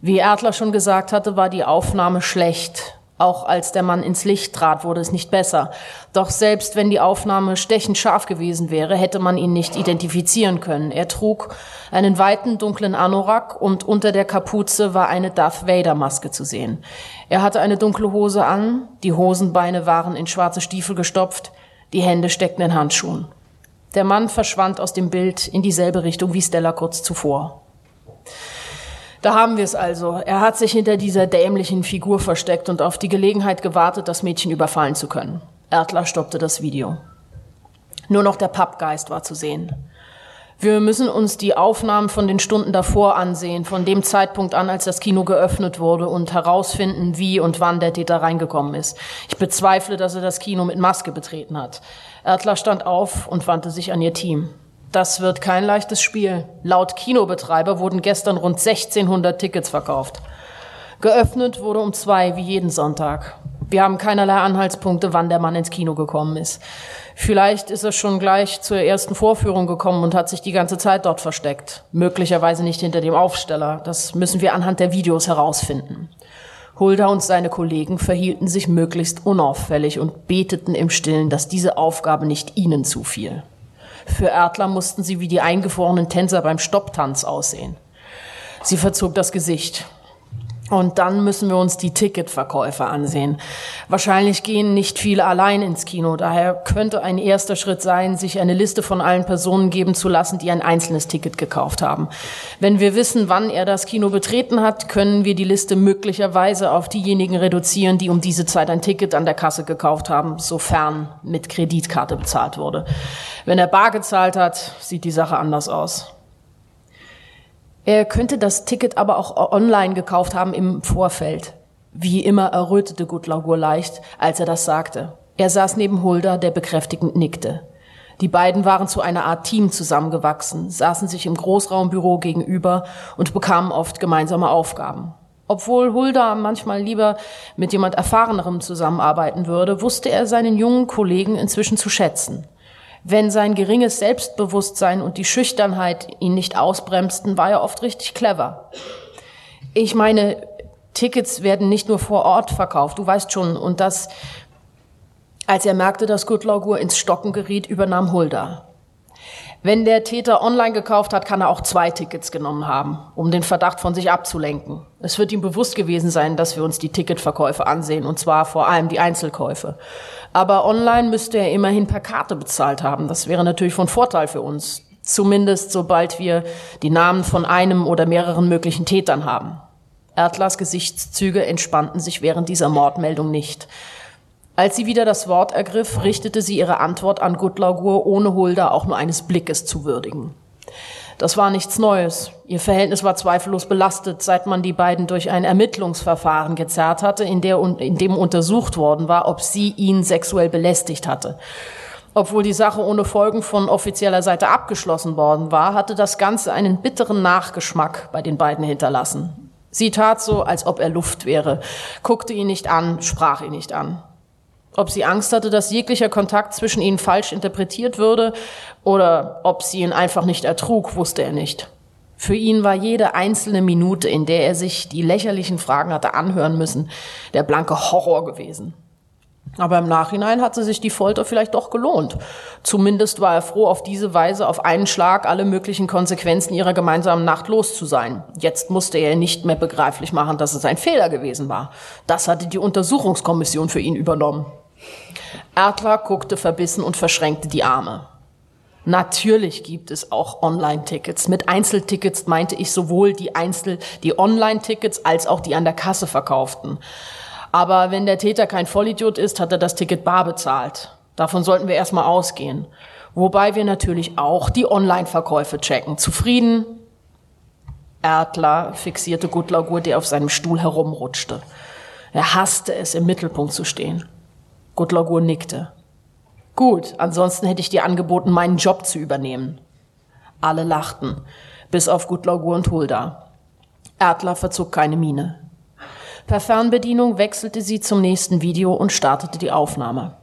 Wie Erdler schon gesagt hatte, war die Aufnahme schlecht, auch als der Mann ins Licht trat, wurde es nicht besser. Doch selbst wenn die Aufnahme stechend scharf gewesen wäre, hätte man ihn nicht identifizieren können. Er trug einen weiten dunklen Anorak und unter der Kapuze war eine Darth Vader Maske zu sehen. Er hatte eine dunkle Hose an, die Hosenbeine waren in schwarze Stiefel gestopft, die Hände steckten in Handschuhen. Der Mann verschwand aus dem Bild in dieselbe Richtung wie Stella kurz zuvor. Da haben wir es also. Er hat sich hinter dieser dämlichen Figur versteckt und auf die Gelegenheit gewartet, das Mädchen überfallen zu können. Erdler stoppte das Video. Nur noch der Pappgeist war zu sehen. Wir müssen uns die Aufnahmen von den Stunden davor ansehen, von dem Zeitpunkt an, als das Kino geöffnet wurde und herausfinden, wie und wann der Täter reingekommen ist. Ich bezweifle, dass er das Kino mit Maske betreten hat. Erdler stand auf und wandte sich an ihr Team. Das wird kein leichtes Spiel. Laut Kinobetreiber wurden gestern rund 1600 Tickets verkauft. Geöffnet wurde um zwei, wie jeden Sonntag. Wir haben keinerlei Anhaltspunkte, wann der Mann ins Kino gekommen ist. Vielleicht ist er schon gleich zur ersten Vorführung gekommen und hat sich die ganze Zeit dort versteckt. Möglicherweise nicht hinter dem Aufsteller. Das müssen wir anhand der Videos herausfinden. Hulda und seine Kollegen verhielten sich möglichst unauffällig und beteten im Stillen, dass diese Aufgabe nicht ihnen zufiel. Für Erdler mussten sie wie die eingefrorenen Tänzer beim Stopptanz aussehen. Sie verzog das Gesicht. Und dann müssen wir uns die Ticketverkäufer ansehen. Wahrscheinlich gehen nicht viele allein ins Kino. Daher könnte ein erster Schritt sein, sich eine Liste von allen Personen geben zu lassen, die ein einzelnes Ticket gekauft haben. Wenn wir wissen, wann er das Kino betreten hat, können wir die Liste möglicherweise auf diejenigen reduzieren, die um diese Zeit ein Ticket an der Kasse gekauft haben, sofern mit Kreditkarte bezahlt wurde. Wenn er bar gezahlt hat, sieht die Sache anders aus. Er könnte das Ticket aber auch online gekauft haben im Vorfeld. Wie immer errötete Gutlaugur leicht, als er das sagte. Er saß neben Hulda, der bekräftigend nickte. Die beiden waren zu einer Art Team zusammengewachsen, saßen sich im Großraumbüro gegenüber und bekamen oft gemeinsame Aufgaben. Obwohl Hulda manchmal lieber mit jemand Erfahrenerem zusammenarbeiten würde, wusste er seinen jungen Kollegen inzwischen zu schätzen. Wenn sein geringes Selbstbewusstsein und die Schüchternheit ihn nicht ausbremsten, war er oft richtig clever. Ich meine, Tickets werden nicht nur vor Ort verkauft, du weißt schon, und das, als er merkte, dass Goodlaugur ins Stocken geriet, übernahm Hulda. Wenn der Täter online gekauft hat, kann er auch zwei Tickets genommen haben, um den Verdacht von sich abzulenken. Es wird ihm bewusst gewesen sein, dass wir uns die Ticketverkäufe ansehen, und zwar vor allem die Einzelkäufe. Aber online müsste er immerhin per Karte bezahlt haben. Das wäre natürlich von Vorteil für uns. Zumindest sobald wir die Namen von einem oder mehreren möglichen Tätern haben. Erdlers Gesichtszüge entspannten sich während dieser Mordmeldung nicht. Als sie wieder das Wort ergriff, richtete sie ihre Antwort an Gutlaugur, ohne Hulda auch nur eines Blickes zu würdigen. Das war nichts Neues. Ihr Verhältnis war zweifellos belastet, seit man die beiden durch ein Ermittlungsverfahren gezerrt hatte, in, der, in dem untersucht worden war, ob sie ihn sexuell belästigt hatte. Obwohl die Sache ohne Folgen von offizieller Seite abgeschlossen worden war, hatte das Ganze einen bitteren Nachgeschmack bei den beiden hinterlassen. Sie tat so, als ob er Luft wäre, guckte ihn nicht an, sprach ihn nicht an. Ob sie Angst hatte, dass jeglicher Kontakt zwischen ihnen falsch interpretiert würde oder ob sie ihn einfach nicht ertrug, wusste er nicht. Für ihn war jede einzelne Minute, in der er sich die lächerlichen Fragen hatte anhören müssen, der blanke Horror gewesen. Aber im Nachhinein hatte sich die Folter vielleicht doch gelohnt. Zumindest war er froh, auf diese Weise auf einen Schlag alle möglichen Konsequenzen ihrer gemeinsamen Nacht los zu sein. Jetzt musste er nicht mehr begreiflich machen, dass es ein Fehler gewesen war. Das hatte die Untersuchungskommission für ihn übernommen. Erdler guckte verbissen und verschränkte die Arme. Natürlich gibt es auch Online-Tickets. Mit Einzeltickets meinte ich sowohl die Einzel, die Online-Tickets als auch die an der Kasse verkauften. Aber wenn der Täter kein Vollidiot ist, hat er das Ticket bar bezahlt. Davon sollten wir erstmal ausgehen. Wobei wir natürlich auch die Online-Verkäufe checken. Zufrieden? Erdler fixierte Gutlaugur, der auf seinem Stuhl herumrutschte. Er hasste es, im Mittelpunkt zu stehen. Gutlaugur nickte. Gut, ansonsten hätte ich dir angeboten, meinen Job zu übernehmen. Alle lachten, bis auf Gutlaugur und Hulda. Erdler verzog keine Miene. Per Fernbedienung wechselte sie zum nächsten Video und startete die Aufnahme.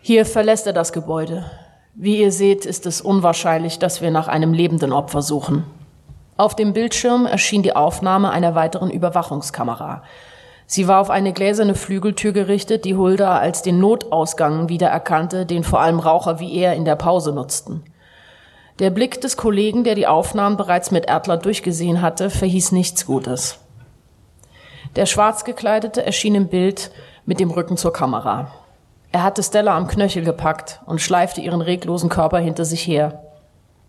Hier verlässt er das Gebäude. Wie ihr seht, ist es unwahrscheinlich, dass wir nach einem lebenden Opfer suchen. Auf dem Bildschirm erschien die Aufnahme einer weiteren Überwachungskamera. Sie war auf eine gläserne Flügeltür gerichtet, die Hulda als den Notausgang wiedererkannte, den vor allem Raucher wie er in der Pause nutzten. Der Blick des Kollegen, der die Aufnahmen bereits mit Erdler durchgesehen hatte, verhieß nichts Gutes. Der Schwarzgekleidete erschien im Bild mit dem Rücken zur Kamera. Er hatte Stella am Knöchel gepackt und schleifte ihren reglosen Körper hinter sich her.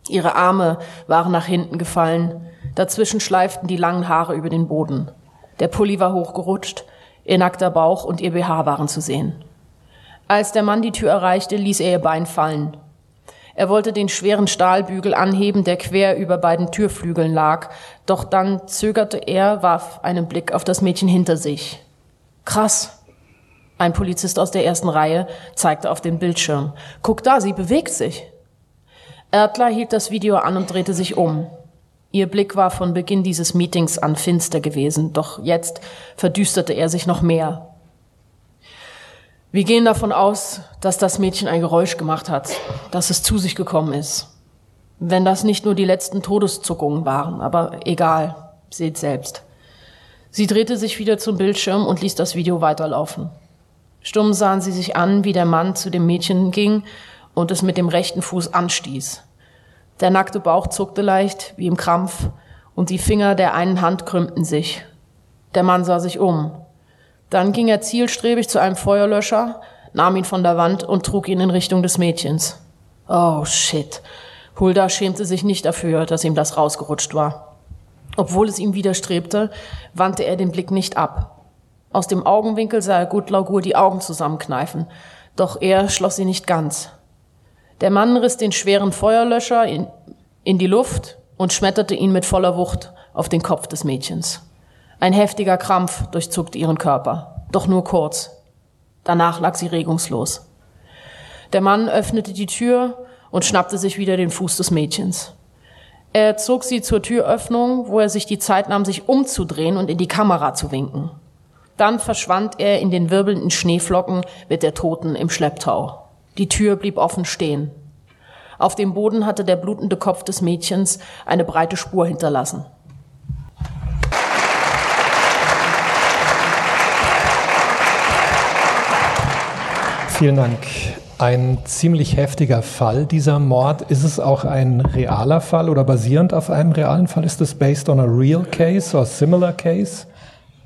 Ihre Arme waren nach hinten gefallen, dazwischen schleiften die langen Haare über den Boden. Der Pulli war hochgerutscht, ihr nackter Bauch und ihr BH waren zu sehen. Als der Mann die Tür erreichte, ließ er ihr Bein fallen. Er wollte den schweren Stahlbügel anheben, der quer über beiden Türflügeln lag, doch dann zögerte er, warf einen Blick auf das Mädchen hinter sich. Krass. Ein Polizist aus der ersten Reihe zeigte auf den Bildschirm. Guck da, sie bewegt sich. Erdler hielt das Video an und drehte sich um. Ihr Blick war von Beginn dieses Meetings an finster gewesen, doch jetzt verdüsterte er sich noch mehr. Wir gehen davon aus, dass das Mädchen ein Geräusch gemacht hat, dass es zu sich gekommen ist. Wenn das nicht nur die letzten Todeszuckungen waren, aber egal, seht selbst. Sie drehte sich wieder zum Bildschirm und ließ das Video weiterlaufen. Stumm sahen sie sich an, wie der Mann zu dem Mädchen ging und es mit dem rechten Fuß anstieß. Der nackte Bauch zuckte leicht, wie im Krampf, und die Finger der einen Hand krümmten sich. Der Mann sah sich um. Dann ging er zielstrebig zu einem Feuerlöscher, nahm ihn von der Wand und trug ihn in Richtung des Mädchens. Oh shit. Hulda schämte sich nicht dafür, dass ihm das rausgerutscht war. Obwohl es ihm widerstrebte, wandte er den Blick nicht ab. Aus dem Augenwinkel sah er Gutlaugur die Augen zusammenkneifen, doch er schloss sie nicht ganz. Der Mann riss den schweren Feuerlöscher in, in die Luft und schmetterte ihn mit voller Wucht auf den Kopf des Mädchens. Ein heftiger Krampf durchzuckte ihren Körper, doch nur kurz. Danach lag sie regungslos. Der Mann öffnete die Tür und schnappte sich wieder den Fuß des Mädchens. Er zog sie zur Türöffnung, wo er sich die Zeit nahm, sich umzudrehen und in die Kamera zu winken. Dann verschwand er in den wirbelnden Schneeflocken mit der Toten im Schlepptau. Die Tür blieb offen stehen. Auf dem Boden hatte der blutende Kopf des Mädchens eine breite Spur hinterlassen. Vielen Dank. Ein ziemlich heftiger Fall, dieser Mord. Ist es auch ein realer Fall oder basierend auf einem realen Fall? Ist es based on a real case or similar case?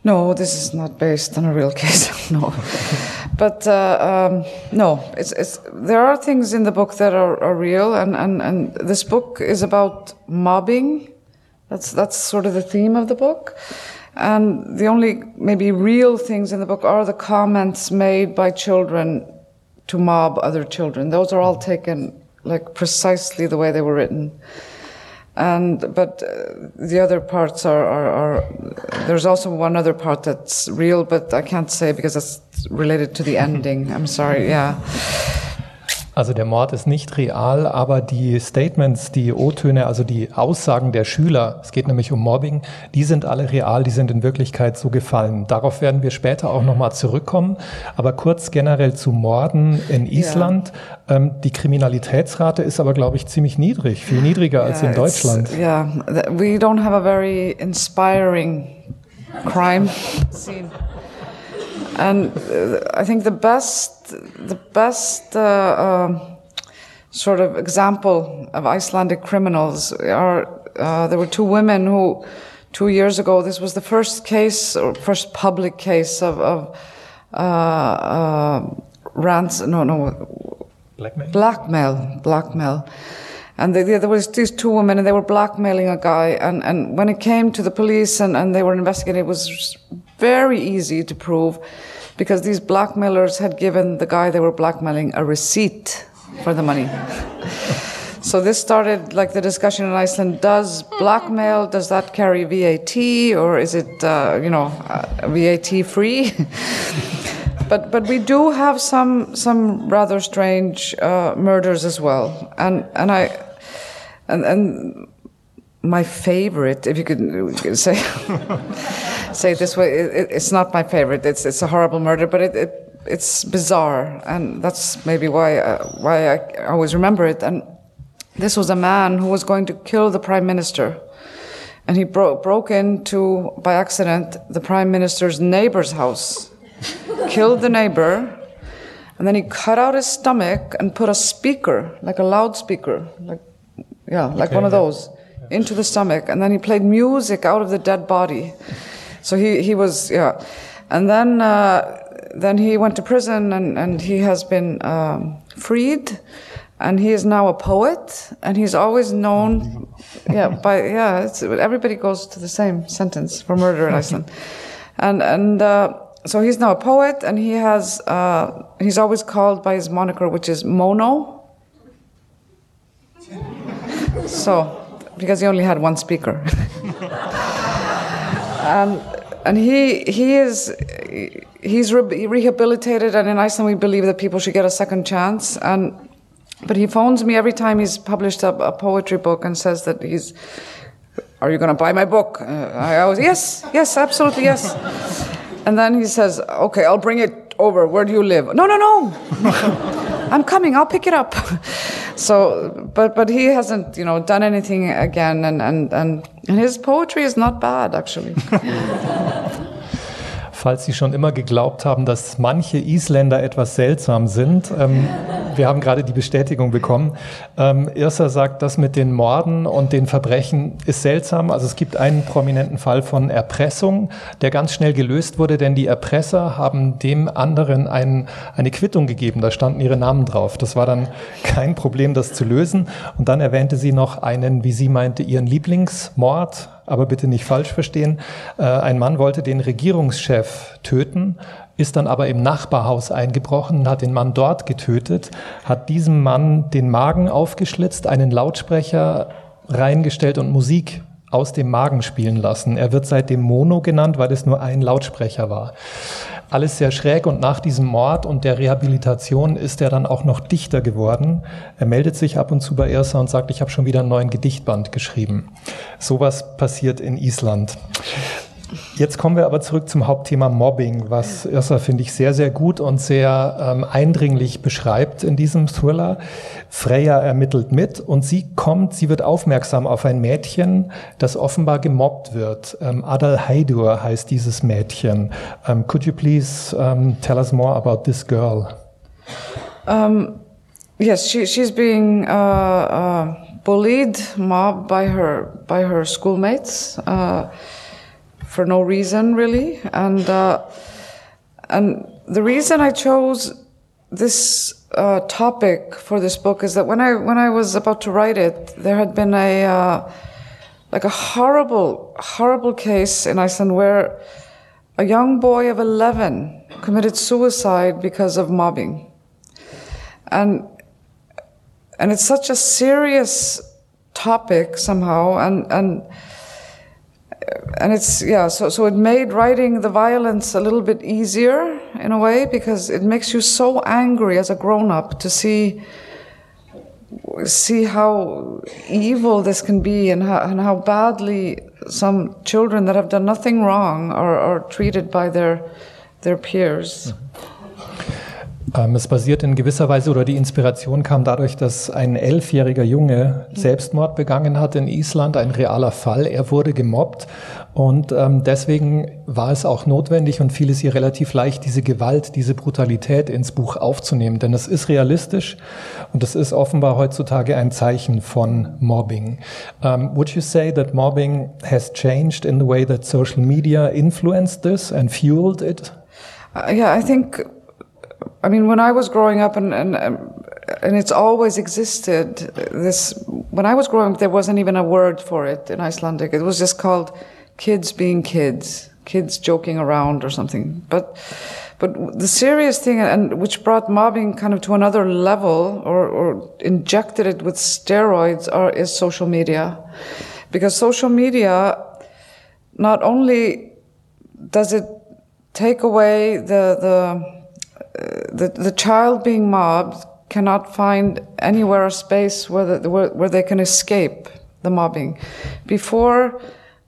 No, this is not based on a real case. [LAUGHS] no, but uh, um, no, it's, it's, there are things in the book that are, are real, and, and, and this book is about mobbing. That's that's sort of the theme of the book. And the only maybe real things in the book are the comments made by children to mob other children. Those are all taken like precisely the way they were written. And but uh, the other parts are, are, are, there's also one other part that's real, but I can't say because it's related to the ending. I'm sorry. Yeah. Also der Mord ist nicht real, aber die Statements, die O-Töne, also die Aussagen der Schüler, es geht nämlich um Mobbing, die sind alle real, die sind in Wirklichkeit so gefallen. Darauf werden wir später auch nochmal zurückkommen. Aber kurz generell zu Morden in Island. Ja. Ähm, die Kriminalitätsrate ist aber, glaube ich, ziemlich niedrig, viel niedriger yeah, als in Deutschland. Ja, yeah. we don't have a very inspiring crime scene. And uh, I think the best, the best uh, uh, sort of example of Icelandic criminals are uh, there were two women who, two years ago, this was the first case or first public case of, of uh, uh, ransom, no, no, blackmail, blackmail, blackmail. And they, there was these two women, and they were blackmailing a guy. And, and when it came to the police and, and they were investigating, it was very easy to prove because these blackmailers had given the guy they were blackmailing a receipt for the money. [LAUGHS] so this started like the discussion in Iceland: Does blackmail does that carry VAT or is it uh, you know uh, VAT free? [LAUGHS] but but we do have some some rather strange uh, murders as well, and and I and and my favorite, if you could say [LAUGHS] say it this way, it, it's not my favorite. It's it's a horrible murder, but it, it it's bizarre, and that's maybe why uh, why I always remember it. And this was a man who was going to kill the prime minister, and he bro- broke into by accident the prime minister's neighbor's house [LAUGHS] killed the neighbor, and then he cut out his stomach and put a speaker, like a loudspeaker, like yeah, like okay, one of those, into the stomach, and then he played music out of the dead body. So he he was yeah, and then uh, then he went to prison, and and he has been um, freed. And he is now a poet, and he's always known, [LAUGHS] yeah, by yeah. everybody goes to the same sentence for murder in Iceland, [LAUGHS] and and uh, so he's now a poet, and he has uh, he's always called by his moniker, which is Mono. [LAUGHS] so, because he only had one speaker, and and he he is he's re- rehabilitated, and in Iceland we believe that people should get a second chance, and but he phones me every time he's published a, a poetry book and says that he's. Are you going to buy my book? Uh, I always yes, yes, absolutely yes. And then he says, Okay, I'll bring it over. Where do you live? No, no, no. [LAUGHS] I'm coming. I'll pick it up. [LAUGHS] so, but but he hasn't, you know, done anything again, and and and, and his poetry is not bad actually. [LAUGHS] falls Sie schon immer geglaubt haben, dass manche Isländer etwas seltsam sind. Ähm, wir haben gerade die Bestätigung bekommen. Ähm, Irsa sagt, das mit den Morden und den Verbrechen ist seltsam. Also es gibt einen prominenten Fall von Erpressung, der ganz schnell gelöst wurde, denn die Erpresser haben dem anderen ein, eine Quittung gegeben. Da standen ihre Namen drauf. Das war dann kein Problem, das zu lösen. Und dann erwähnte sie noch einen, wie sie meinte, ihren Lieblingsmord aber bitte nicht falsch verstehen. Äh, ein Mann wollte den Regierungschef töten, ist dann aber im Nachbarhaus eingebrochen, hat den Mann dort getötet, hat diesem Mann den Magen aufgeschlitzt, einen Lautsprecher reingestellt und Musik aus dem Magen spielen lassen. Er wird seitdem Mono genannt, weil es nur ein Lautsprecher war alles sehr schräg und nach diesem Mord und der Rehabilitation ist er dann auch noch Dichter geworden. Er meldet sich ab und zu bei Irsa und sagt, ich habe schon wieder einen neuen Gedichtband geschrieben. Sowas passiert in Island. Jetzt kommen wir aber zurück zum Hauptthema Mobbing, was Irsa, finde ich, sehr, sehr gut und sehr ähm, eindringlich beschreibt in diesem Thriller. Freya ermittelt mit und sie kommt, sie wird aufmerksam auf ein Mädchen, das offenbar gemobbt wird. Ähm, Adal Heidur heißt dieses Mädchen. Um, ähm, could you please um, tell us more about this girl? Um, yes, she, she's being uh, uh, bullied, mobbed by her, by her schoolmates. Uh, for no reason really. And uh, and the reason I chose this uh, topic for this book is that when I when I was about to write it, there had been a uh, like a horrible horrible case in Iceland where a young boy of 11 committed suicide because of mobbing. And and it's such a serious topic somehow and and and it's yeah so so it made writing the violence a little bit easier in a way because it makes you so angry as a grown up to see see how evil this can be and how, and how badly some children that have done nothing wrong are, are treated by their, their peers. Ähm, es basiert in gewisser Weise oder die Inspiration kam dadurch, dass ein elfjähriger Junge Selbstmord begangen hat in Island, ein realer Fall. Er wurde gemobbt und ähm, deswegen war es auch notwendig und fiel es ihr relativ leicht, diese Gewalt, diese Brutalität ins Buch aufzunehmen. Denn es ist realistisch und es ist offenbar heutzutage ein Zeichen von Mobbing. Um, would you say that mobbing has changed in the way that social media influenced this and fueled it? Uh, yeah, I think I mean, when I was growing up, and and and it's always existed. This when I was growing up, there wasn't even a word for it in Icelandic. It was just called kids being kids, kids joking around or something. But but the serious thing, and which brought mobbing kind of to another level, or, or injected it with steroids, are, is social media, because social media not only does it take away the the the, the child being mobbed cannot find anywhere a space where, the, where, where they can escape the mobbing. Before,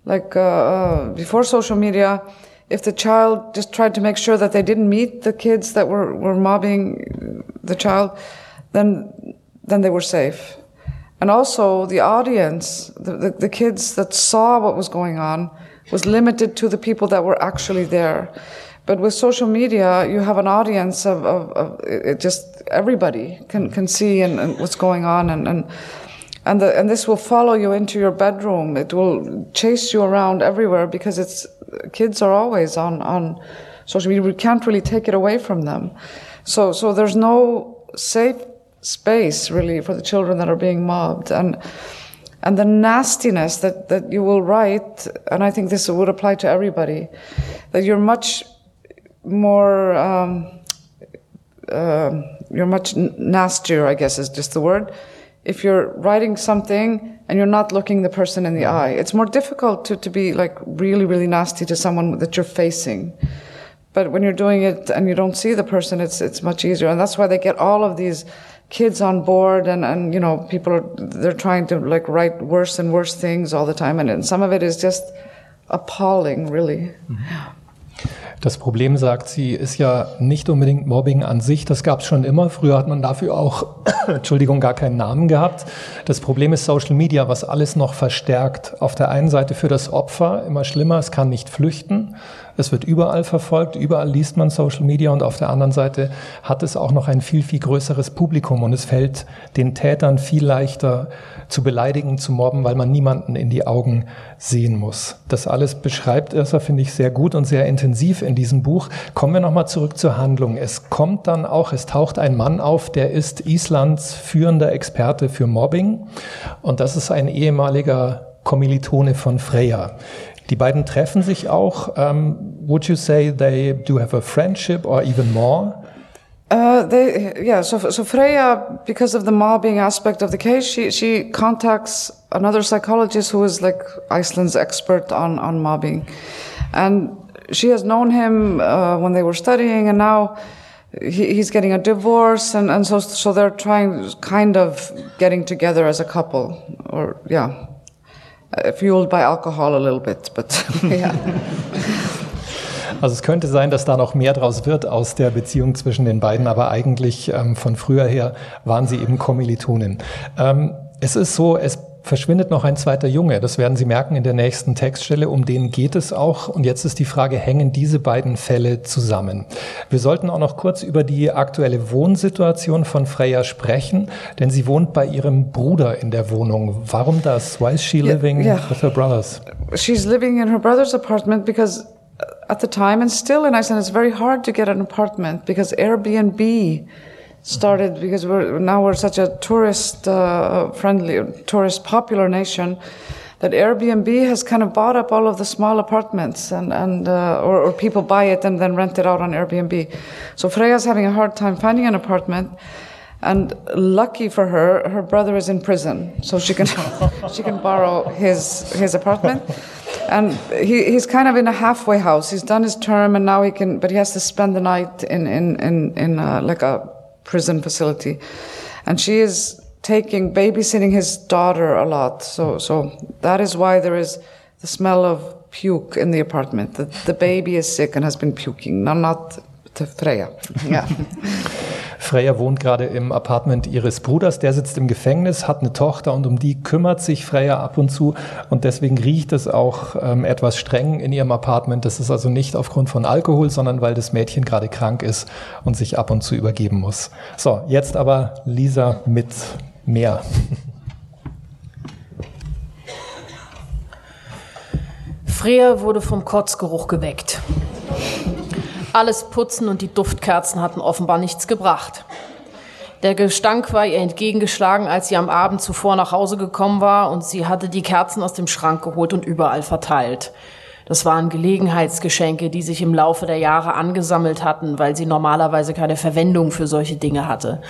like, uh, uh, before social media, if the child just tried to make sure that they didn't meet the kids that were, were mobbing the child, then, then they were safe. And also the audience, the, the, the kids that saw what was going on was limited to the people that were actually there. But with social media, you have an audience of, of, of it just everybody can, mm. can see and, and what's going on and, and and the, and this will follow you into your bedroom. It will chase you around everywhere because it's kids are always on on social media. We can't really take it away from them. So so there's no safe space really for the children that are being mobbed and and the nastiness that that you will write. And I think this would apply to everybody. That you're much more um, uh, you're much nastier, I guess is just the word. If you're writing something and you're not looking the person in the eye, it's more difficult to, to be like really, really nasty to someone that you're facing. But when you're doing it and you don't see the person, it's it's much easier, and that's why they get all of these kids on board, and and you know people are they're trying to like write worse and worse things all the time, and, and some of it is just appalling, really. Mm-hmm. Das Problem, sagt sie, ist ja nicht unbedingt Mobbing an sich. Das gab es schon immer. Früher hat man dafür auch, [COUGHS] Entschuldigung, gar keinen Namen gehabt. Das Problem ist Social Media, was alles noch verstärkt. Auf der einen Seite für das Opfer immer schlimmer, es kann nicht flüchten. Es wird überall verfolgt, überall liest man Social Media und auf der anderen Seite hat es auch noch ein viel, viel größeres Publikum und es fällt den Tätern viel leichter zu beleidigen, zu mobben, weil man niemanden in die Augen sehen muss. Das alles beschreibt Irsa, finde ich, sehr gut und sehr intensiv in diesem Buch. Kommen wir nochmal zurück zur Handlung. Es kommt dann auch, es taucht ein Mann auf, der ist Islands führender Experte für Mobbing und das ist ein ehemaliger Kommilitone von Freya. Die beiden treffen sich auch. Um, would you say they do have a friendship or even more? Uh, they, yeah, so, so Freya, because of the mobbing aspect of the case, she, she contacts another psychologist who is like Iceland's expert on, on mobbing. And she has known him uh, when they were studying, and now he, he's getting a divorce, and, and so, so they're trying, kind of getting together as a couple, or yeah. Uh, fueled by alcohol a little bit, but [LAUGHS] yeah. Also es könnte sein, dass da noch mehr draus wird aus der Beziehung zwischen den beiden, aber eigentlich ähm, von früher her waren sie eben Kommilitonen. Ähm, es ist so, es verschwindet noch ein zweiter Junge. Das werden Sie merken in der nächsten Textstelle. Um den geht es auch. Und jetzt ist die Frage, hängen diese beiden Fälle zusammen? Wir sollten auch noch kurz über die aktuelle Wohnsituation von Freya sprechen, denn sie wohnt bei ihrem Bruder in der Wohnung. Warum das? Why is she living yeah, yeah. with her brothers? She's living in her brother's apartment because at the time and still in Iceland it's very hard to get an apartment because Airbnb started because we're now we're such a tourist uh, friendly, tourist popular nation that Airbnb has kind of bought up all of the small apartments and and uh, or, or, people buy it and then rent it out on Airbnb. So Freya's having a hard time finding an apartment. And lucky for her, her brother is in prison, so she can [LAUGHS] she can borrow his his apartment. And he, he's kind of in a halfway house. He's done his term, and now he can, but he has to spend the night in in in, in uh, like a prison facility. And she is taking babysitting his daughter a lot. So so that is why there is the smell of puke in the apartment. The, the baby is sick and has been puking. No, not to Freya. [LAUGHS] Yeah. Freya wohnt gerade im Apartment ihres Bruders, der sitzt im Gefängnis, hat eine Tochter und um die kümmert sich Freya ab und zu und deswegen riecht es auch ähm, etwas streng in ihrem Apartment. Das ist also nicht aufgrund von Alkohol, sondern weil das Mädchen gerade krank ist und sich ab und zu übergeben muss. So, jetzt aber Lisa mit mehr. Freya wurde vom Kotzgeruch geweckt. Alles Putzen und die Duftkerzen hatten offenbar nichts gebracht. Der Gestank war ihr entgegengeschlagen, als sie am Abend zuvor nach Hause gekommen war und sie hatte die Kerzen aus dem Schrank geholt und überall verteilt. Das waren Gelegenheitsgeschenke, die sich im Laufe der Jahre angesammelt hatten, weil sie normalerweise keine Verwendung für solche Dinge hatte.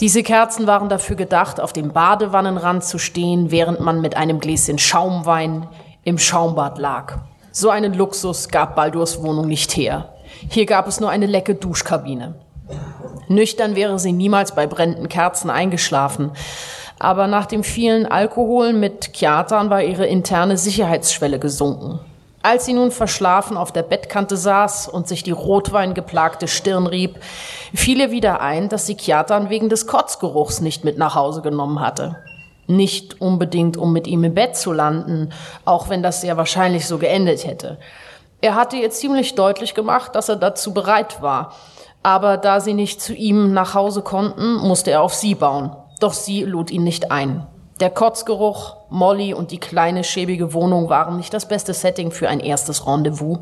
Diese Kerzen waren dafür gedacht, auf dem Badewannenrand zu stehen, während man mit einem Gläschen Schaumwein im Schaumbad lag. So einen Luxus gab Baldurs Wohnung nicht her. Hier gab es nur eine lecke Duschkabine. Nüchtern wäre sie niemals bei brennenden Kerzen eingeschlafen. Aber nach dem vielen Alkohol mit Kjatan war ihre interne Sicherheitsschwelle gesunken. Als sie nun verschlafen auf der Bettkante saß und sich die rotweingeplagte Stirn rieb, fiel ihr wieder ein, dass sie Kjatan wegen des Kotzgeruchs nicht mit nach Hause genommen hatte. Nicht unbedingt, um mit ihm im Bett zu landen, auch wenn das sehr wahrscheinlich so geendet hätte. Er hatte ihr ziemlich deutlich gemacht, dass er dazu bereit war. Aber da sie nicht zu ihm nach Hause konnten, musste er auf sie bauen. Doch sie lud ihn nicht ein. Der Kotzgeruch, Molly und die kleine schäbige Wohnung waren nicht das beste Setting für ein erstes Rendezvous.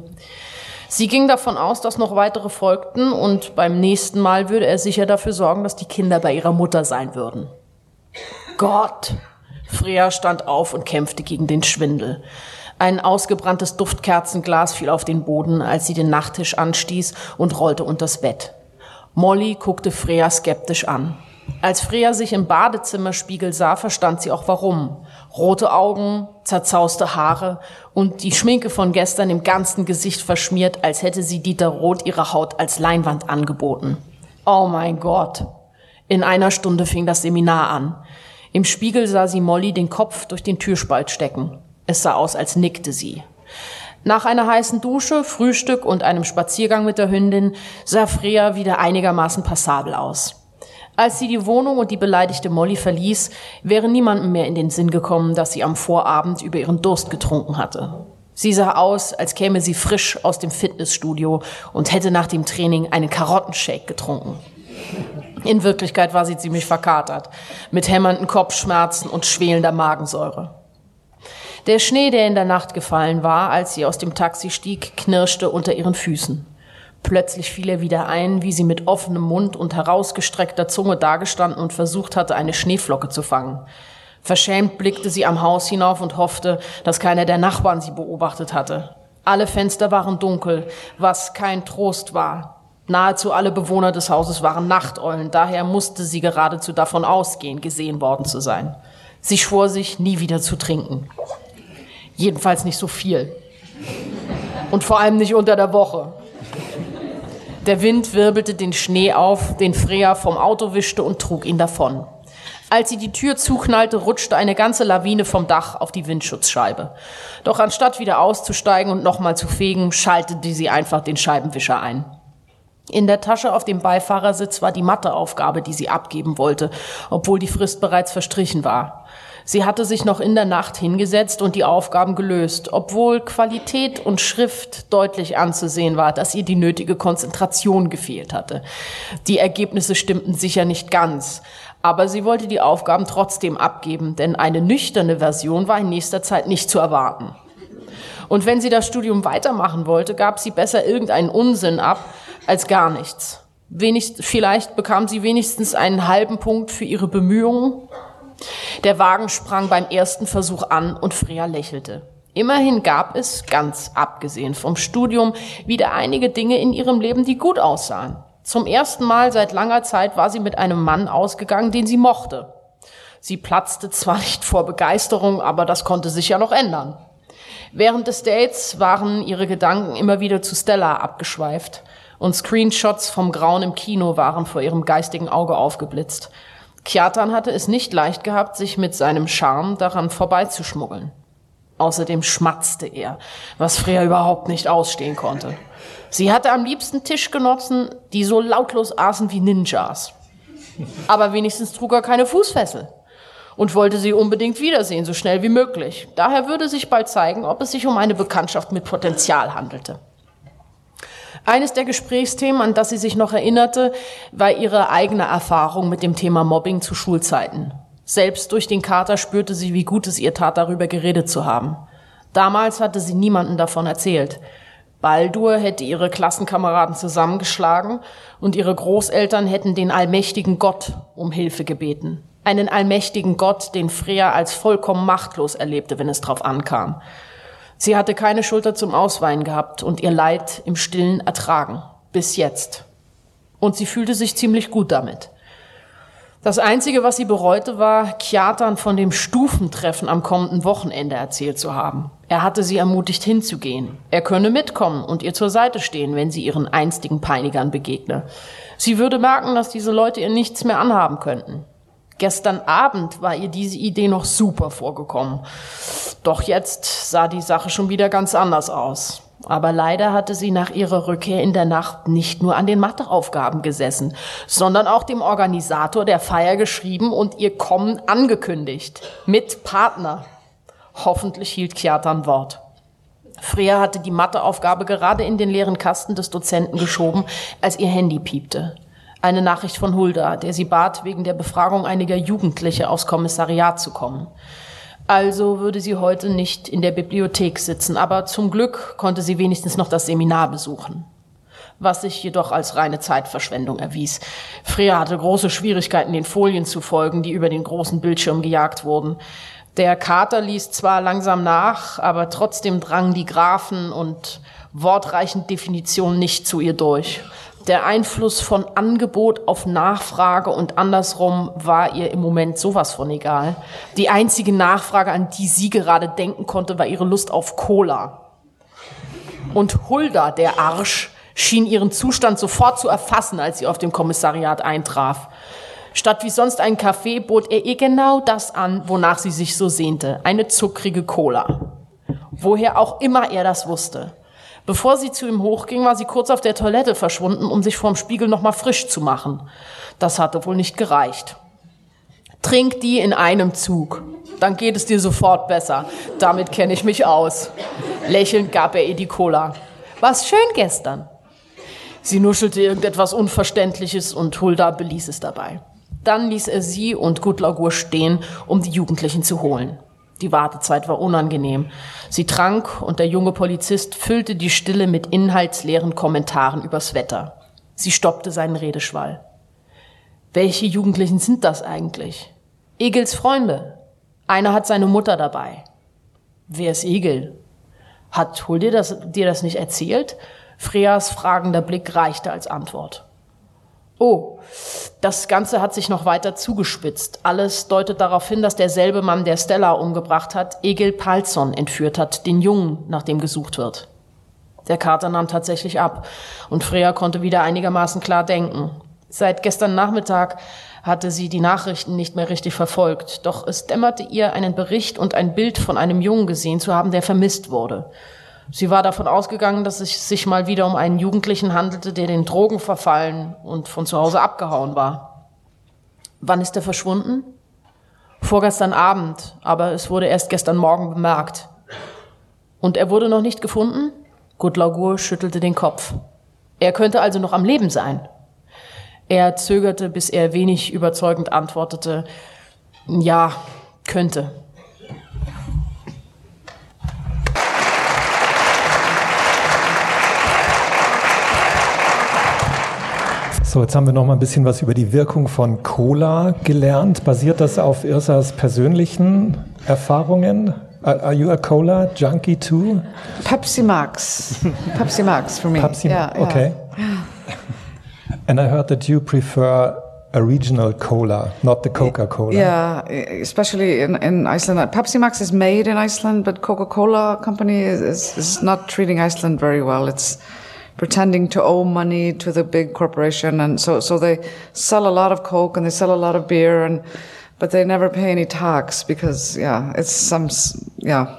Sie ging davon aus, dass noch weitere folgten und beim nächsten Mal würde er sicher dafür sorgen, dass die Kinder bei ihrer Mutter sein würden. Gott! Freya stand auf und kämpfte gegen den Schwindel. Ein ausgebranntes Duftkerzenglas fiel auf den Boden, als sie den Nachttisch anstieß und rollte unters Bett. Molly guckte Freya skeptisch an. Als Freya sich im Badezimmerspiegel sah, verstand sie auch warum. Rote Augen, zerzauste Haare und die Schminke von gestern im ganzen Gesicht verschmiert, als hätte sie Dieter Roth ihre Haut als Leinwand angeboten. Oh mein Gott. In einer Stunde fing das Seminar an. Im Spiegel sah sie Molly den Kopf durch den Türspalt stecken. Es sah aus, als nickte sie. Nach einer heißen Dusche, Frühstück und einem Spaziergang mit der Hündin sah Freya wieder einigermaßen passabel aus. Als sie die Wohnung und die beleidigte Molly verließ, wäre niemandem mehr in den Sinn gekommen, dass sie am Vorabend über ihren Durst getrunken hatte. Sie sah aus, als käme sie frisch aus dem Fitnessstudio und hätte nach dem Training einen Karottenshake getrunken. In Wirklichkeit war sie ziemlich verkatert, mit hämmernden Kopfschmerzen und schwelender Magensäure. Der Schnee, der in der Nacht gefallen war, als sie aus dem Taxi stieg, knirschte unter ihren Füßen. Plötzlich fiel ihr wieder ein, wie sie mit offenem Mund und herausgestreckter Zunge dagestanden und versucht hatte, eine Schneeflocke zu fangen. Verschämt blickte sie am Haus hinauf und hoffte, dass keiner der Nachbarn sie beobachtet hatte. Alle Fenster waren dunkel, was kein Trost war. Nahezu alle Bewohner des Hauses waren Nachteulen, daher musste sie geradezu davon ausgehen, gesehen worden zu sein. Sie schwor sich, nie wieder zu trinken. Jedenfalls nicht so viel. Und vor allem nicht unter der Woche. Der Wind wirbelte den Schnee auf, den Freya vom Auto wischte und trug ihn davon. Als sie die Tür zuknallte, rutschte eine ganze Lawine vom Dach auf die Windschutzscheibe. Doch anstatt wieder auszusteigen und nochmal zu fegen, schaltete sie einfach den Scheibenwischer ein. In der Tasche auf dem Beifahrersitz war die Matheaufgabe, die sie abgeben wollte, obwohl die Frist bereits verstrichen war. Sie hatte sich noch in der Nacht hingesetzt und die Aufgaben gelöst, obwohl Qualität und Schrift deutlich anzusehen war, dass ihr die nötige Konzentration gefehlt hatte. Die Ergebnisse stimmten sicher nicht ganz, aber sie wollte die Aufgaben trotzdem abgeben, denn eine nüchterne Version war in nächster Zeit nicht zu erwarten. Und wenn sie das Studium weitermachen wollte, gab sie besser irgendeinen Unsinn ab als gar nichts. Wenigst, vielleicht bekam sie wenigstens einen halben Punkt für ihre Bemühungen der Wagen sprang beim ersten Versuch an und Freya lächelte. Immerhin gab es, ganz abgesehen vom Studium, wieder einige Dinge in ihrem Leben, die gut aussahen. Zum ersten Mal seit langer Zeit war sie mit einem Mann ausgegangen, den sie mochte. Sie platzte zwar nicht vor Begeisterung, aber das konnte sich ja noch ändern. Während des Dates waren ihre Gedanken immer wieder zu Stella abgeschweift und Screenshots vom Grauen im Kino waren vor ihrem geistigen Auge aufgeblitzt. Kjartan hatte es nicht leicht gehabt, sich mit seinem Charme daran vorbeizuschmuggeln. Außerdem schmatzte er, was Freya überhaupt nicht ausstehen konnte. Sie hatte am liebsten Tischgenossen, die so lautlos aßen wie Ninjas. Aber wenigstens trug er keine Fußfessel und wollte sie unbedingt wiedersehen, so schnell wie möglich. Daher würde sich bald zeigen, ob es sich um eine Bekanntschaft mit Potenzial handelte. Eines der Gesprächsthemen, an das sie sich noch erinnerte, war ihre eigene Erfahrung mit dem Thema Mobbing zu Schulzeiten. Selbst durch den Kater spürte sie, wie gut es ihr tat, darüber geredet zu haben. Damals hatte sie niemanden davon erzählt. Baldur hätte ihre Klassenkameraden zusammengeschlagen und ihre Großeltern hätten den allmächtigen Gott um Hilfe gebeten. Einen allmächtigen Gott, den Freya als vollkommen machtlos erlebte, wenn es drauf ankam. Sie hatte keine Schulter zum Ausweinen gehabt und ihr Leid im Stillen ertragen. Bis jetzt. Und sie fühlte sich ziemlich gut damit. Das Einzige, was sie bereute, war, Kjatan von dem Stufentreffen am kommenden Wochenende erzählt zu haben. Er hatte sie ermutigt hinzugehen. Er könne mitkommen und ihr zur Seite stehen, wenn sie ihren einstigen Peinigern begegne. Sie würde merken, dass diese Leute ihr nichts mehr anhaben könnten. Gestern Abend war ihr diese Idee noch super vorgekommen. Doch jetzt sah die Sache schon wieder ganz anders aus. Aber leider hatte sie nach ihrer Rückkehr in der Nacht nicht nur an den Matheaufgaben gesessen, sondern auch dem Organisator der Feier geschrieben und ihr Kommen angekündigt. Mit Partner. Hoffentlich hielt Kjartan Wort. Freya hatte die Matheaufgabe gerade in den leeren Kasten des Dozenten geschoben, als ihr Handy piepte. Eine Nachricht von Hulda, der sie bat, wegen der Befragung einiger Jugendliche aufs Kommissariat zu kommen. Also würde sie heute nicht in der Bibliothek sitzen, aber zum Glück konnte sie wenigstens noch das Seminar besuchen. Was sich jedoch als reine Zeitverschwendung erwies. Freya hatte große Schwierigkeiten, den Folien zu folgen, die über den großen Bildschirm gejagt wurden. Der Kater ließ zwar langsam nach, aber trotzdem drangen die Graphen und wortreichen Definitionen nicht zu ihr durch. Der Einfluss von Angebot auf Nachfrage und andersrum war ihr im Moment sowas von egal. Die einzige Nachfrage, an die sie gerade denken konnte, war ihre Lust auf Cola. Und Hulda, der Arsch, schien ihren Zustand sofort zu erfassen, als sie auf dem Kommissariat eintraf. Statt wie sonst einen Kaffee bot er ihr genau das an, wonach sie sich so sehnte, eine zuckrige Cola. Woher auch immer er das wusste. Bevor sie zu ihm hochging, war sie kurz auf der Toilette verschwunden, um sich vorm Spiegel nochmal frisch zu machen. Das hatte wohl nicht gereicht. Trink die in einem Zug. Dann geht es dir sofort besser. Damit kenne ich mich aus. Lächelnd gab er ihr die Cola. War's schön gestern? Sie nuschelte irgendetwas Unverständliches und Hulda beließ es dabei. Dann ließ er sie und Gudlagur stehen, um die Jugendlichen zu holen. Die Wartezeit war unangenehm. Sie trank und der junge Polizist füllte die Stille mit inhaltsleeren Kommentaren übers Wetter. Sie stoppte seinen Redeschwall. Welche Jugendlichen sind das eigentlich? Egels Freunde. Einer hat seine Mutter dabei. Wer ist Egel? Hat Hul dir das, dir das nicht erzählt? Freas fragender Blick reichte als Antwort. Oh, das Ganze hat sich noch weiter zugespitzt. Alles deutet darauf hin, dass derselbe Mann, der Stella umgebracht hat, Egil Palsson entführt hat, den Jungen, nach dem gesucht wird. Der Kater nahm tatsächlich ab und Freya konnte wieder einigermaßen klar denken. Seit gestern Nachmittag hatte sie die Nachrichten nicht mehr richtig verfolgt, doch es dämmerte ihr, einen Bericht und ein Bild von einem Jungen gesehen zu haben, der vermisst wurde. Sie war davon ausgegangen, dass es sich mal wieder um einen Jugendlichen handelte, der den Drogen verfallen und von zu Hause abgehauen war. Wann ist er verschwunden? Vorgestern Abend, aber es wurde erst gestern Morgen bemerkt. Und er wurde noch nicht gefunden? Gudlaugur schüttelte den Kopf. Er könnte also noch am Leben sein. Er zögerte, bis er wenig überzeugend antwortete, ja, könnte. So, jetzt haben wir noch mal ein bisschen was über die Wirkung von Cola gelernt. Basiert das auf Irsas persönlichen Erfahrungen? Are, you a Cola junkie too? Pepsi Max. Pepsi Max for me. Pepsi, yeah, okay. Yeah. And I heard that you prefer a regional cola, not the Coca-Cola. Yeah, especially in, in Iceland. Pepsi Max is made in Iceland, but Coca-Cola company is, is, is not treating Iceland very well. It's pretending to owe money to the big corporation. And so, so they sell a lot of Coke and they sell a lot of beer and, but they never pay any tax because, yeah, it's some, yeah.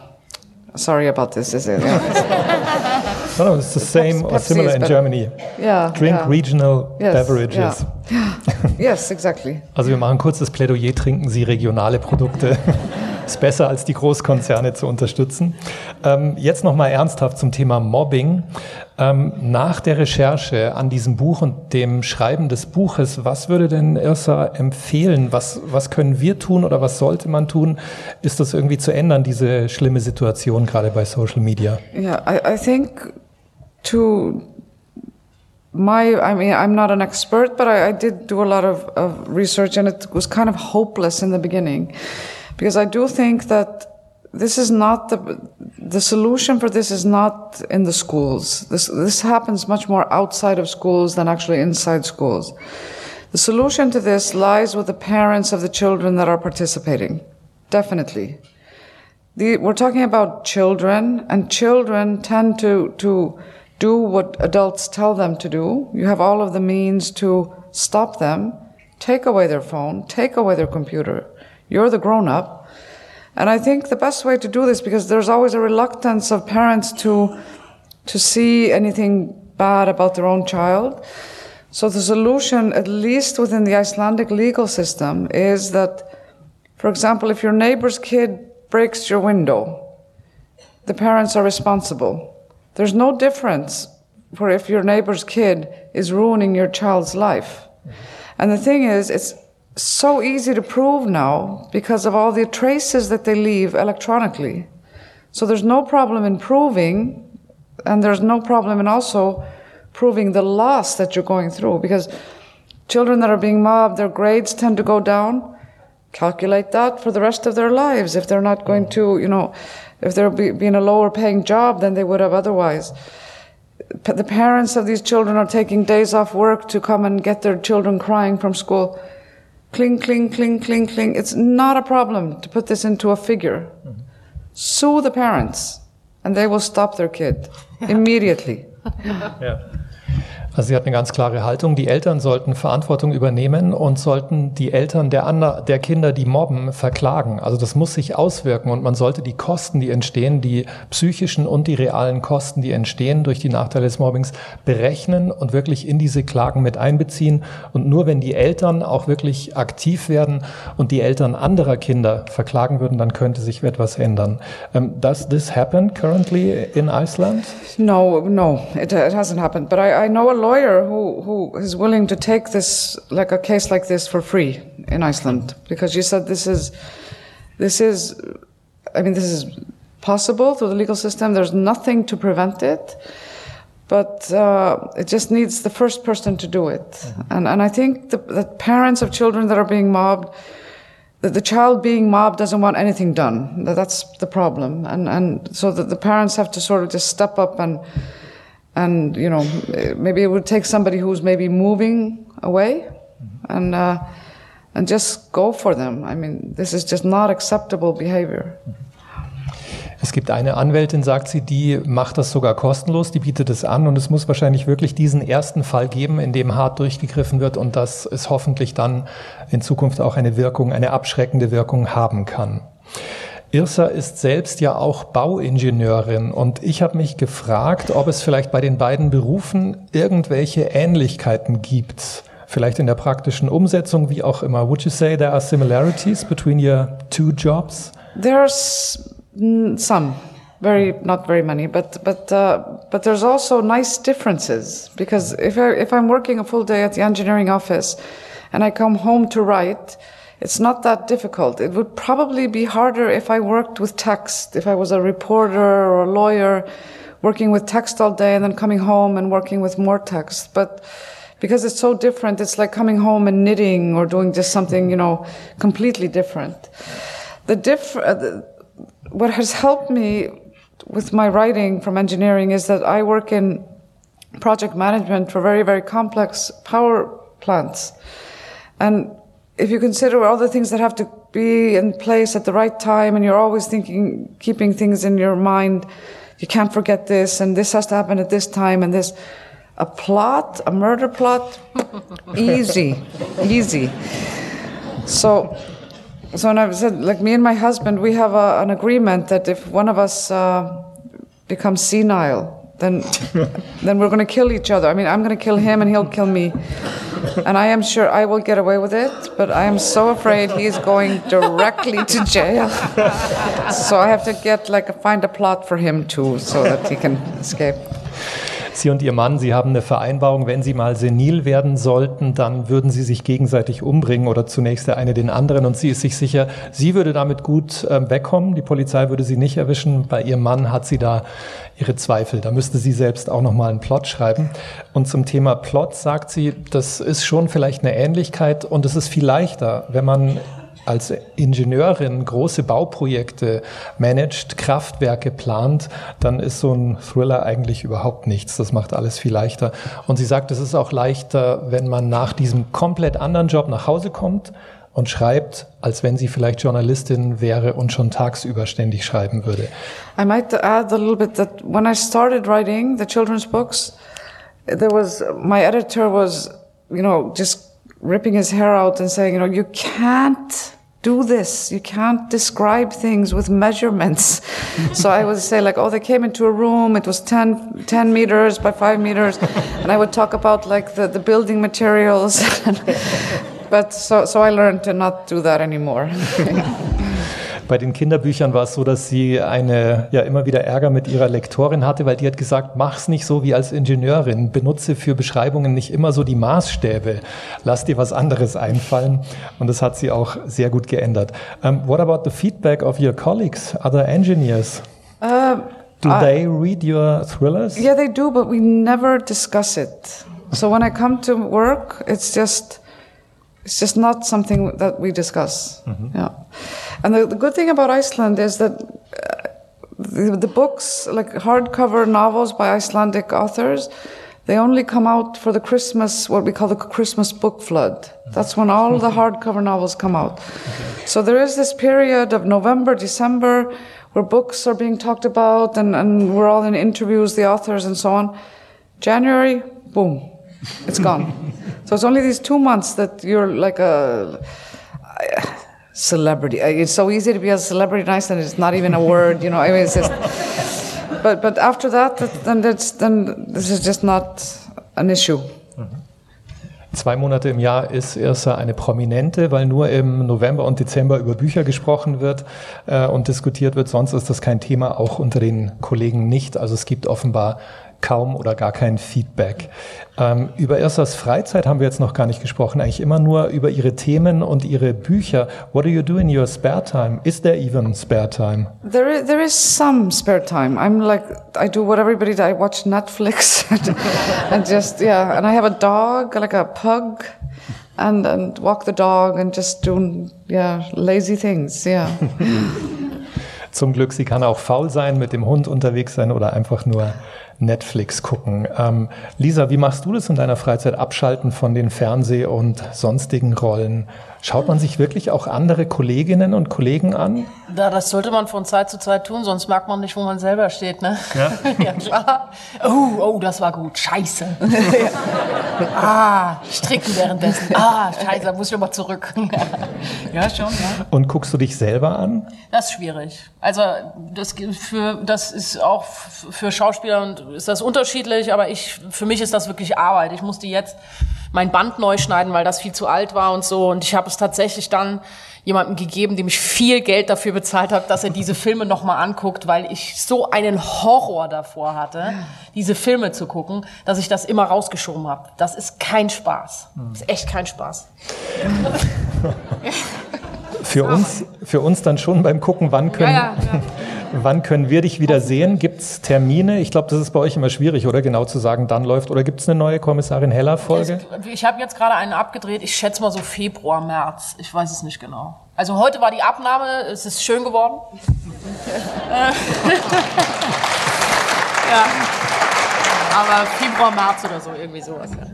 Sorry about this, is it? Yeah. no, no, it's the same Pepsi or similar in. Germany. Yeah, Drink yeah. regional Yes, beverages. Yeah. [LAUGHS] yes, exactly. Also wir machen kurz das Plädoyer, trinken Sie regionale Produkte. [LAUGHS] Ist besser, als die Großkonzerne zu unterstützen. Ähm, jetzt nochmal ernsthaft zum Thema Mobbing. Ähm, nach der Recherche an diesem Buch und dem Schreiben des Buches, was würde denn Irsa empfehlen? Was, was können wir tun oder was sollte man tun? Ist das irgendwie zu ändern, diese schlimme Situation gerade bei Social Media? Yeah, I, I think to my, I mean, I'm not an expert, but I, I did do a lot of, of research and it was kind of hopeless in the beginning because I do think that this is not the, the solution for this is not in the schools. This, this happens much more outside of schools than actually inside schools. The solution to this lies with the parents of the children that are participating. Definitely. The, we're talking about children, and children tend to, to do what adults tell them to do. You have all of the means to stop them, take away their phone, take away their computer. You're the grown up. And I think the best way to do this, because there's always a reluctance of parents to, to see anything bad about their own child. So the solution, at least within the Icelandic legal system, is that, for example, if your neighbor's kid breaks your window, the parents are responsible. There's no difference for if your neighbor's kid is ruining your child's life. And the thing is, it's so easy to prove now because of all the traces that they leave electronically. So there's no problem in proving, and there's no problem in also proving the loss that you're going through because children that are being mobbed, their grades tend to go down. Calculate that for the rest of their lives if they're not going to, you know, if they're be, being a lower paying job than they would have otherwise. The parents of these children are taking days off work to come and get their children crying from school. Cling, cling, cling, cling, cling. It's not a problem to put this into a figure. Sue the parents, and they will stop their kid [LAUGHS] immediately. Ja. Also sie hat eine ganz klare Haltung. Die Eltern sollten Verantwortung übernehmen und sollten die Eltern der, ander, der Kinder, die mobben, verklagen. Also das muss sich auswirken und man sollte die Kosten, die entstehen, die psychischen und die realen Kosten, die entstehen durch die Nachteile des Mobbings, berechnen und wirklich in diese Klagen mit einbeziehen. Und nur wenn die Eltern auch wirklich aktiv werden und die Eltern anderer Kinder verklagen würden, dann könnte sich etwas ändern. Um, does this happen currently in Iceland? No, no, it, hasn't happened. But I, I know a lawyer who, who is willing to take this, like a case like this, for free in Iceland because you said this is, this is, I mean, this is possible through the legal system. There's nothing to prevent it, but uh, it just needs the first person to do it. And and I think the, that parents of children that are being mobbed that the child being mobbed doesn't want anything done. That- That's the problem, and and so that the parents have to sort of just step up and and you know maybe it would take somebody who's maybe moving away, and uh, and just go for them. I mean, this is just not acceptable behavior. Es gibt eine Anwältin, sagt sie, die macht das sogar kostenlos, die bietet es an und es muss wahrscheinlich wirklich diesen ersten Fall geben, in dem hart durchgegriffen wird und dass es hoffentlich dann in Zukunft auch eine Wirkung, eine abschreckende Wirkung haben kann. Irsa ist selbst ja auch Bauingenieurin und ich habe mich gefragt, ob es vielleicht bei den beiden Berufen irgendwelche Ähnlichkeiten gibt. Vielleicht in der praktischen Umsetzung, wie auch immer. Would you say there are similarities between your two jobs? There's some, very not very many, but but uh, but there's also nice differences because if I if I'm working a full day at the engineering office, and I come home to write, it's not that difficult. It would probably be harder if I worked with text, if I was a reporter or a lawyer, working with text all day and then coming home and working with more text, but. Because it's so different, it's like coming home and knitting or doing just something, you know, completely different. The diff- uh, the, what has helped me with my writing from engineering is that I work in project management for very, very complex power plants. And if you consider all the things that have to be in place at the right time and you're always thinking, keeping things in your mind, you can't forget this and this has to happen at this time and this, A plot, a murder plot, [LAUGHS] easy, easy. So, so when I said, like me and my husband, we have a, an agreement that if one of us uh, becomes senile, then then we're going to kill each other. I mean, I'm going to kill him and he'll kill me. And I am sure I will get away with it, but I am so afraid he is going directly to jail. so I have to get like a, find a plot for him too, so that he can escape. Sie und Ihr Mann, Sie haben eine Vereinbarung, wenn Sie mal senil werden sollten, dann würden Sie sich gegenseitig umbringen oder zunächst der eine den anderen. Und sie ist sich sicher, sie würde damit gut äh, wegkommen. Die Polizei würde sie nicht erwischen. Bei Ihrem Mann hat sie da ihre Zweifel. Da müsste sie selbst auch nochmal einen Plot schreiben. Und zum Thema Plot sagt sie, das ist schon vielleicht eine Ähnlichkeit und es ist viel leichter, wenn man als Ingenieurin große Bauprojekte managt, Kraftwerke plant, dann ist so ein Thriller eigentlich überhaupt nichts. Das macht alles viel leichter. Und sie sagt, es ist auch leichter, wenn man nach diesem komplett anderen Job nach Hause kommt und schreibt, als wenn sie vielleicht Journalistin wäre und schon tagsüber ständig schreiben würde. I might add a little bit that when I started writing the children's books, there was my editor was, you know, just ripping his hair out and saying, you know, you can't do this. You can't describe things with measurements. [LAUGHS] so I would say like, oh, they came into a room. It was 10, 10 meters by five meters. [LAUGHS] and I would talk about like the, the building materials. [LAUGHS] but so, so I learned to not do that anymore. Bei den Kinderbüchern war es so, dass sie eine, ja, immer wieder Ärger mit ihrer Lektorin hatte, weil die hat gesagt, mach's nicht so wie als Ingenieurin, benutze für Beschreibungen nicht immer so die Maßstäbe, lass dir was anderes einfallen. Und das hat sie auch sehr gut geändert. Um, what about the feedback of your colleagues, other engineers? Uh, do they read your thrillers? Yeah, they do, but we never discuss it. So when I come to work, it's just, it's just not something that we discuss. Mm -hmm. Yeah. And the, the, good thing about Iceland is that uh, the, the, books, like hardcover novels by Icelandic authors, they only come out for the Christmas, what we call the Christmas book flood. That's when all the [LAUGHS] hardcover novels come out. Okay. So there is this period of November, December, where books are being talked about and, and we're all in interviews, the authors and so on. January, boom, it's gone. so it's only these two months that you're like a celebrity. It's so easy to be a celebrity in Iceland. It's not even a word, you know. I mean, it's just. But but after that, then that's then this is just not an issue. Zwei Monate im Jahr ist Irsa eine Prominente, weil nur im November und Dezember über Bücher gesprochen wird äh, und diskutiert wird. Sonst ist das kein Thema, auch unter den Kollegen nicht. Also es gibt offenbar kaum oder gar kein Feedback. Ähm, über Irsas Freizeit haben wir jetzt noch gar nicht gesprochen, eigentlich immer nur über ihre Themen und ihre Bücher. What do you do in your spare time? Is there even spare time? There is, there is some spare time. I'm like, I do what everybody does. I watch Netflix [LAUGHS] and just, yeah, and I have a dog, like a pug. And, and walk the dog and just do, yeah, lazy things, yeah. [LAUGHS] Zum Glück, sie kann auch faul sein, mit dem Hund unterwegs sein oder einfach nur Netflix gucken. Ähm, Lisa, wie machst du das in deiner Freizeit? Abschalten von den Fernseh- und sonstigen Rollen? Schaut man sich wirklich auch andere Kolleginnen und Kollegen an? Ja, das sollte man von Zeit zu Zeit tun, sonst merkt man nicht, wo man selber steht. Ne? Ja, [LAUGHS] ja klar. Oh, oh, das war gut. Scheiße. [LAUGHS] ah, stricken währenddessen. Ah, scheiße, da muss ich nochmal zurück. [LAUGHS] ja, schon. Ja. Und guckst du dich selber an? Das ist schwierig. Also das, für, das ist auch für Schauspieler und ist das unterschiedlich, aber ich, für mich ist das wirklich Arbeit. Ich musste jetzt mein Band neu schneiden, weil das viel zu alt war und so. Und ich habe es tatsächlich dann jemandem gegeben, dem ich viel Geld dafür bezahlt habe, dass er diese Filme nochmal anguckt, weil ich so einen Horror davor hatte, diese Filme zu gucken, dass ich das immer rausgeschoben habe. Das ist kein Spaß. Das ist echt kein Spaß. [LAUGHS] für uns, für uns dann schon beim Gucken, wann können, ja, ja, [LAUGHS] ja. Wann können wir dich wieder sehen? Gibt es Termine? Ich glaube, das ist bei euch immer schwierig, oder genau zu sagen, dann läuft. Oder gibt es eine neue Kommissarin Heller-Folge? Ich habe jetzt gerade eine abgedreht. Ich schätze mal so Februar, März. Ich weiß es nicht genau. Also heute war die Abnahme. Es ist schön geworden. [LAUGHS] [LAUGHS] ja. Aber Februar, März oder so, irgendwie sowas. Ja.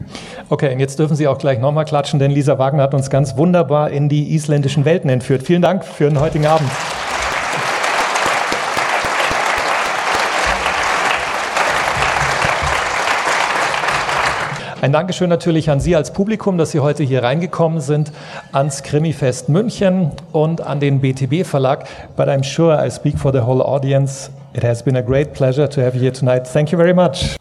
Okay, und jetzt dürfen Sie auch gleich nochmal klatschen, denn Lisa Wagner hat uns ganz wunderbar in die isländischen Welten entführt. Vielen Dank für den heutigen Abend. Ein Dankeschön natürlich an Sie als Publikum, dass Sie heute hier reingekommen sind, ans Krimifest München und an den BTB Verlag. But I'm sure I speak for the whole audience. It has been a great pleasure to have you here tonight. Thank you very much.